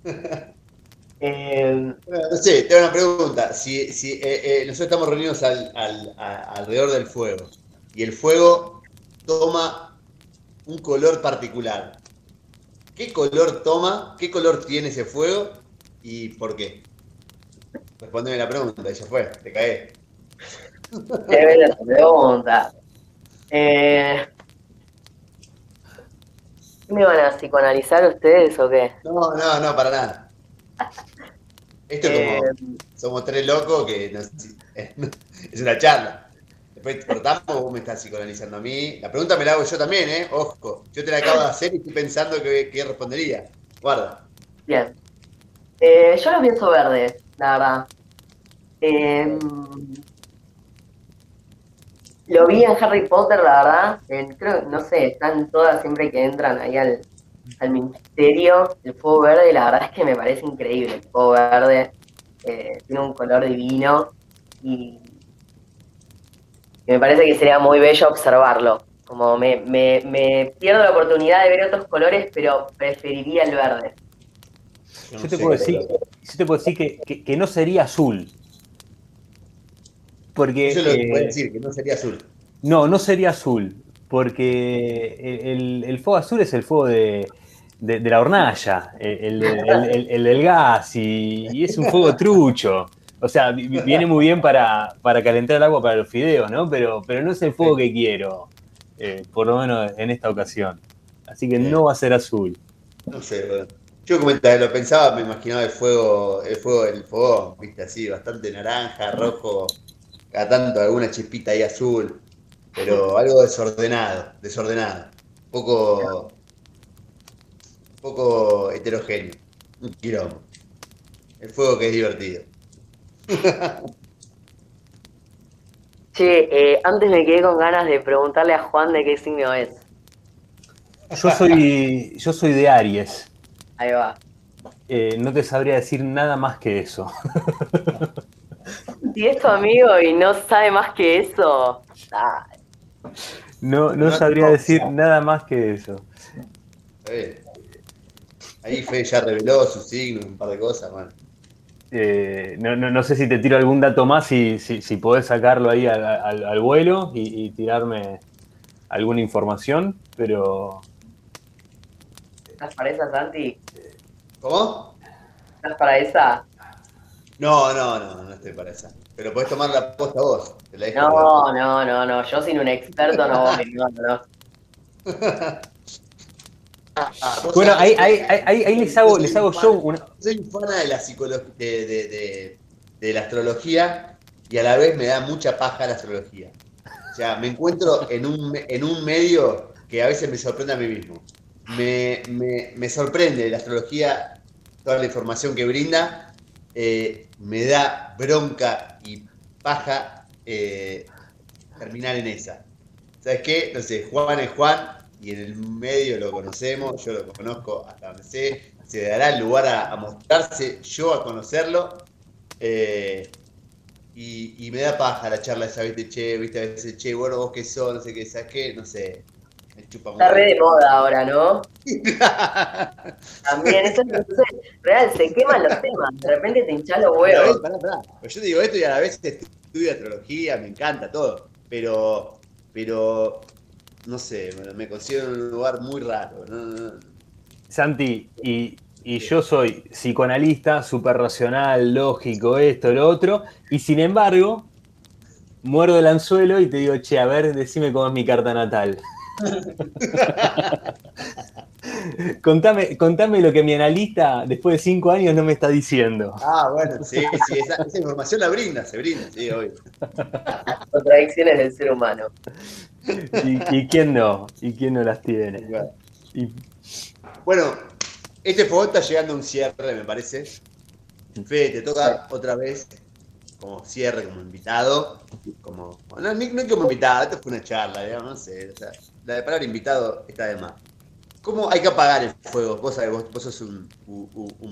*laughs* Eh, Bueno, no sé, tengo una pregunta. Si, si eh, eh, nosotros estamos reunidos al- al- a- alrededor del fuego y el fuego toma un color particular, ¿qué color toma? ¿Qué color tiene ese fuego y por qué? Respondeme la pregunta, ya fue, te caí. qué bella pregunta. Eh, ¿qué ¿Me van a psicoanalizar ustedes o qué? No, no, no, para nada. Esto es Eh, como, somos tres locos que nos- *laughs* es una charla. Después cortamos, vos me estás psicoanalizando a mí. La pregunta me la hago yo también, ¿eh? Ojo, yo te la acabo de hacer y estoy pensando que, que respondería. Guarda. Bien. Eh, yo lo pienso verde, la verdad. Eh, lo vi en Harry Potter, la verdad. En- creo, no sé, están todas siempre que entran ahí al, al ministerio. El fuego verde, la verdad es que me parece increíble. El fuego verde eh, tiene un color divino y, y me parece que sería muy bello observarlo. Como me, me, me pierdo la oportunidad de ver otros colores, pero preferiría el verde. no Yo te puedo decir, yo te puedo decir que, que- que no sería azul. Porque. Eso es lo que eh, decir, que no sería azul. No, no sería azul. Porque el, el fuego azul es el fuego de, de- de la hornalla, el, el- el- el- el del gas, y, y es un fuego trucho. O sea, vi- vi- viene muy bien para, para calentar el agua para los fideos, ¿no? Pero, pero no es el fuego que quiero, eh, por lo menos en esta ocasión. Así que no va a ser azul. No sé, bueno. Yo como lo pensaba, me imaginaba el fuego, el fuego del fogón, viste, así, bastante naranja, rojo, cada tanto alguna chispita ahí azul, pero algo desordenado, desordenado, poco, poco heterogéneo, un quilombo. El fuego que es divertido. *laughs* Che, eh, antes me quedé con ganas de preguntarle a Juan de qué signo es. Yo soy, yo soy de Aries. Ahí va. Eh, no te sabría decir nada más que eso. *laughs* Si es tu amigo y no sabe más que eso, ah, No, no No, sabría no, decir no. nada más que eso. Ahí Fede ya reveló su signo, un par de cosas, man. Eh, no, no- no sé si te tiro algún dato más, si, si, si podés sacarlo ahí al, al- al vuelo y, y tirarme alguna información, pero ¿estás para esa, Santi? ¿Cómo? ¿Estás para esa? No, no, no, no estoy para esa. Pero podés tomar la posta vos. Te la dejo No, no, no, no. Yo sin un experto no voy, no, no. *laughs* Bueno, ahí, ahí, ahí- ahí- ahí les hago, les hago yo una... Soy un fan de la psicología, de, de- de- de la astrología y a la vez me da mucha paja la astrología. O sea, me encuentro en un, en un medio que a veces me sorprende a mí mismo. Me, me- me sorprende la astrología, toda la información que brinda, eh, me da bronca paja eh, terminar en esa. ¿Sabes qué? No sé, Juan es Juan y en el medio lo conocemos, yo lo conozco hasta donde sé, se dará el lugar a, a mostrarse, yo a conocerlo. eh, y, y me da paja la charla esa, viste, che, viste, a veces, che, bueno, vos qué sos, no sé qué, ¿sabes qué? No sé, me chupa Está re de moda ahora, ¿no? *laughs* También, eso es eso es real, se queman los temas. De repente te hinchas los huevos. pará, pará. Pues yo te digo esto y a la vez estudio astrología, me encanta todo. Pero, pero, no sé, me, considero en un lugar muy raro. ¿no? No, no. Santi, y, y yo soy psicoanalista, súper racional, lógico, esto, lo otro, y sin embargo, muerdo el anzuelo y te digo, che, a ver, decime cómo es mi carta natal. *laughs* *laughs* contame, contame lo que mi analista, después de cinco años, no me está diciendo. Ah, bueno, sí, sí, esa, esa información la brinda, se brinda, sí, obvio. *laughs* Contradicciones del ser humano. ¿Y, y quién no? ¿Y quién no las tiene? Y- Bueno, este fuego está llegando a un cierre, me parece. Fede, te toca otra vez como cierre, como invitado. Como, no, no como invitado, esto fue una charla, digamos, no sé. o sea, la palabra invitado está de más. ¿Cómo hay que apagar el fuego? Vos sabés, vos, sos un,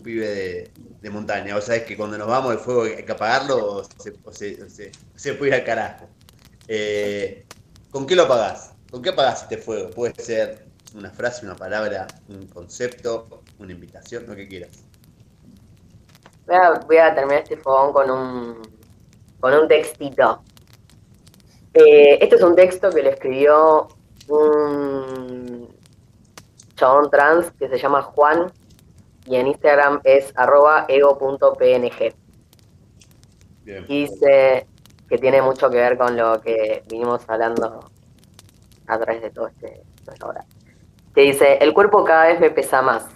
pibe de, montaña. Vos sabés que cuando nos vamos el fuego hay que apagarlo o se, o puede ir al carajo. Eh, ¿Con qué lo apagás? ¿Con qué apagás este fuego? Puede ser una frase, una palabra, un concepto, una invitación, lo que quieras. Voy a, voy a terminar este fogón con un, con un textito. Eh, este es un texto que le escribió un chabón trans que se llama Juan y en Instagram es arroba ego.png. Y dice que tiene mucho que ver con lo que vinimos hablando a través de todo este hora. Que dice, el cuerpo cada vez me pesa más.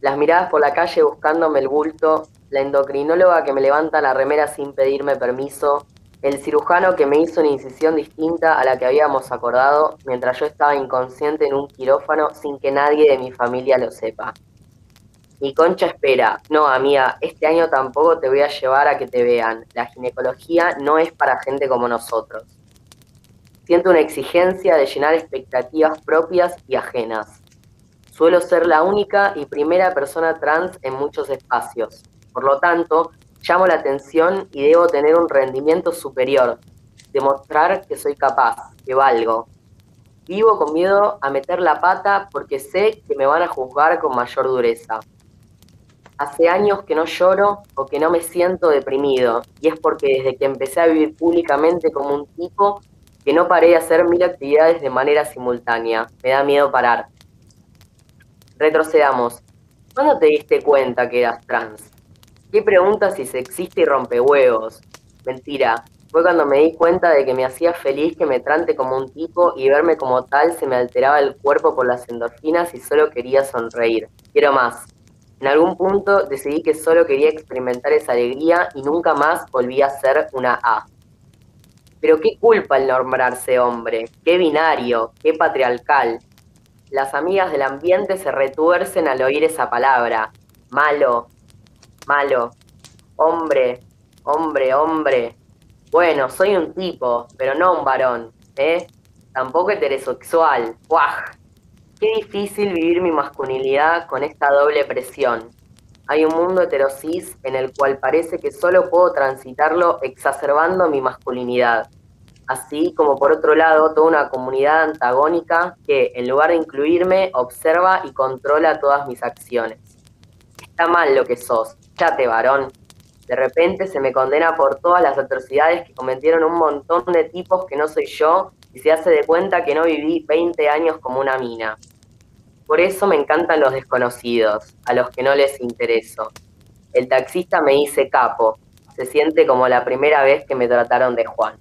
Las miradas por la calle buscándome el bulto, la endocrinóloga que me levanta la remera sin pedirme permiso, el cirujano que me hizo una incisión distinta a la que habíamos acordado mientras yo estaba inconsciente en un quirófano sin que nadie de mi familia lo sepa. Mi concha espera, no amiga, este año tampoco te voy a llevar a que te vean. La ginecología no es para gente como nosotros. Siento una exigencia de llenar expectativas propias y ajenas. Suelo ser la única y primera persona trans en muchos espacios. Por lo tanto, llamo la atención y debo tener un rendimiento superior, demostrar que soy capaz, que valgo. Vivo con miedo a meter la pata porque sé que me van a juzgar con mayor dureza. Hace años que no lloro o que no me siento deprimido, y es porque desde que empecé a vivir públicamente como un tipo, que no paré de hacer mil actividades de manera simultánea. Me da miedo parar. Retrocedamos. ¿Cuándo te diste cuenta que eras trans? ¿Qué preguntas si se existe y rompe huevos? Mentira. Fue cuando me di cuenta de que me hacía feliz que me trate como un tipo y verme como tal se me alteraba el cuerpo por las endorfinas y solo quería sonreír. Quiero más. En algún punto decidí que solo quería experimentar esa alegría y nunca más volví a ser una A. Pero qué culpa el nombrarse hombre, qué binario, qué patriarcal. Las amigas del ambiente se retuercen al oír esa palabra. Malo, malo, hombre, hombre, hombre. Bueno, soy un tipo, pero no un varón, ¿eh? Tampoco heterosexual. ¡Guau! Qué difícil vivir mi masculinidad con esta doble presión. Hay un mundo heterosis en el cual parece que solo puedo transitarlo exacerbando mi masculinidad. Así como por otro lado toda una comunidad antagónica que, en lugar de incluirme, observa y controla todas mis acciones. Está mal lo que sos, varón. De repente se me condena por todas las atrocidades que cometieron un montón de tipos que no soy yo y se hace de cuenta que no viví 20 años como una mina. Por eso me encantan los desconocidos, a los que no les intereso. El taxista me dice capo, se siente como la primera vez que me trataron de Juan.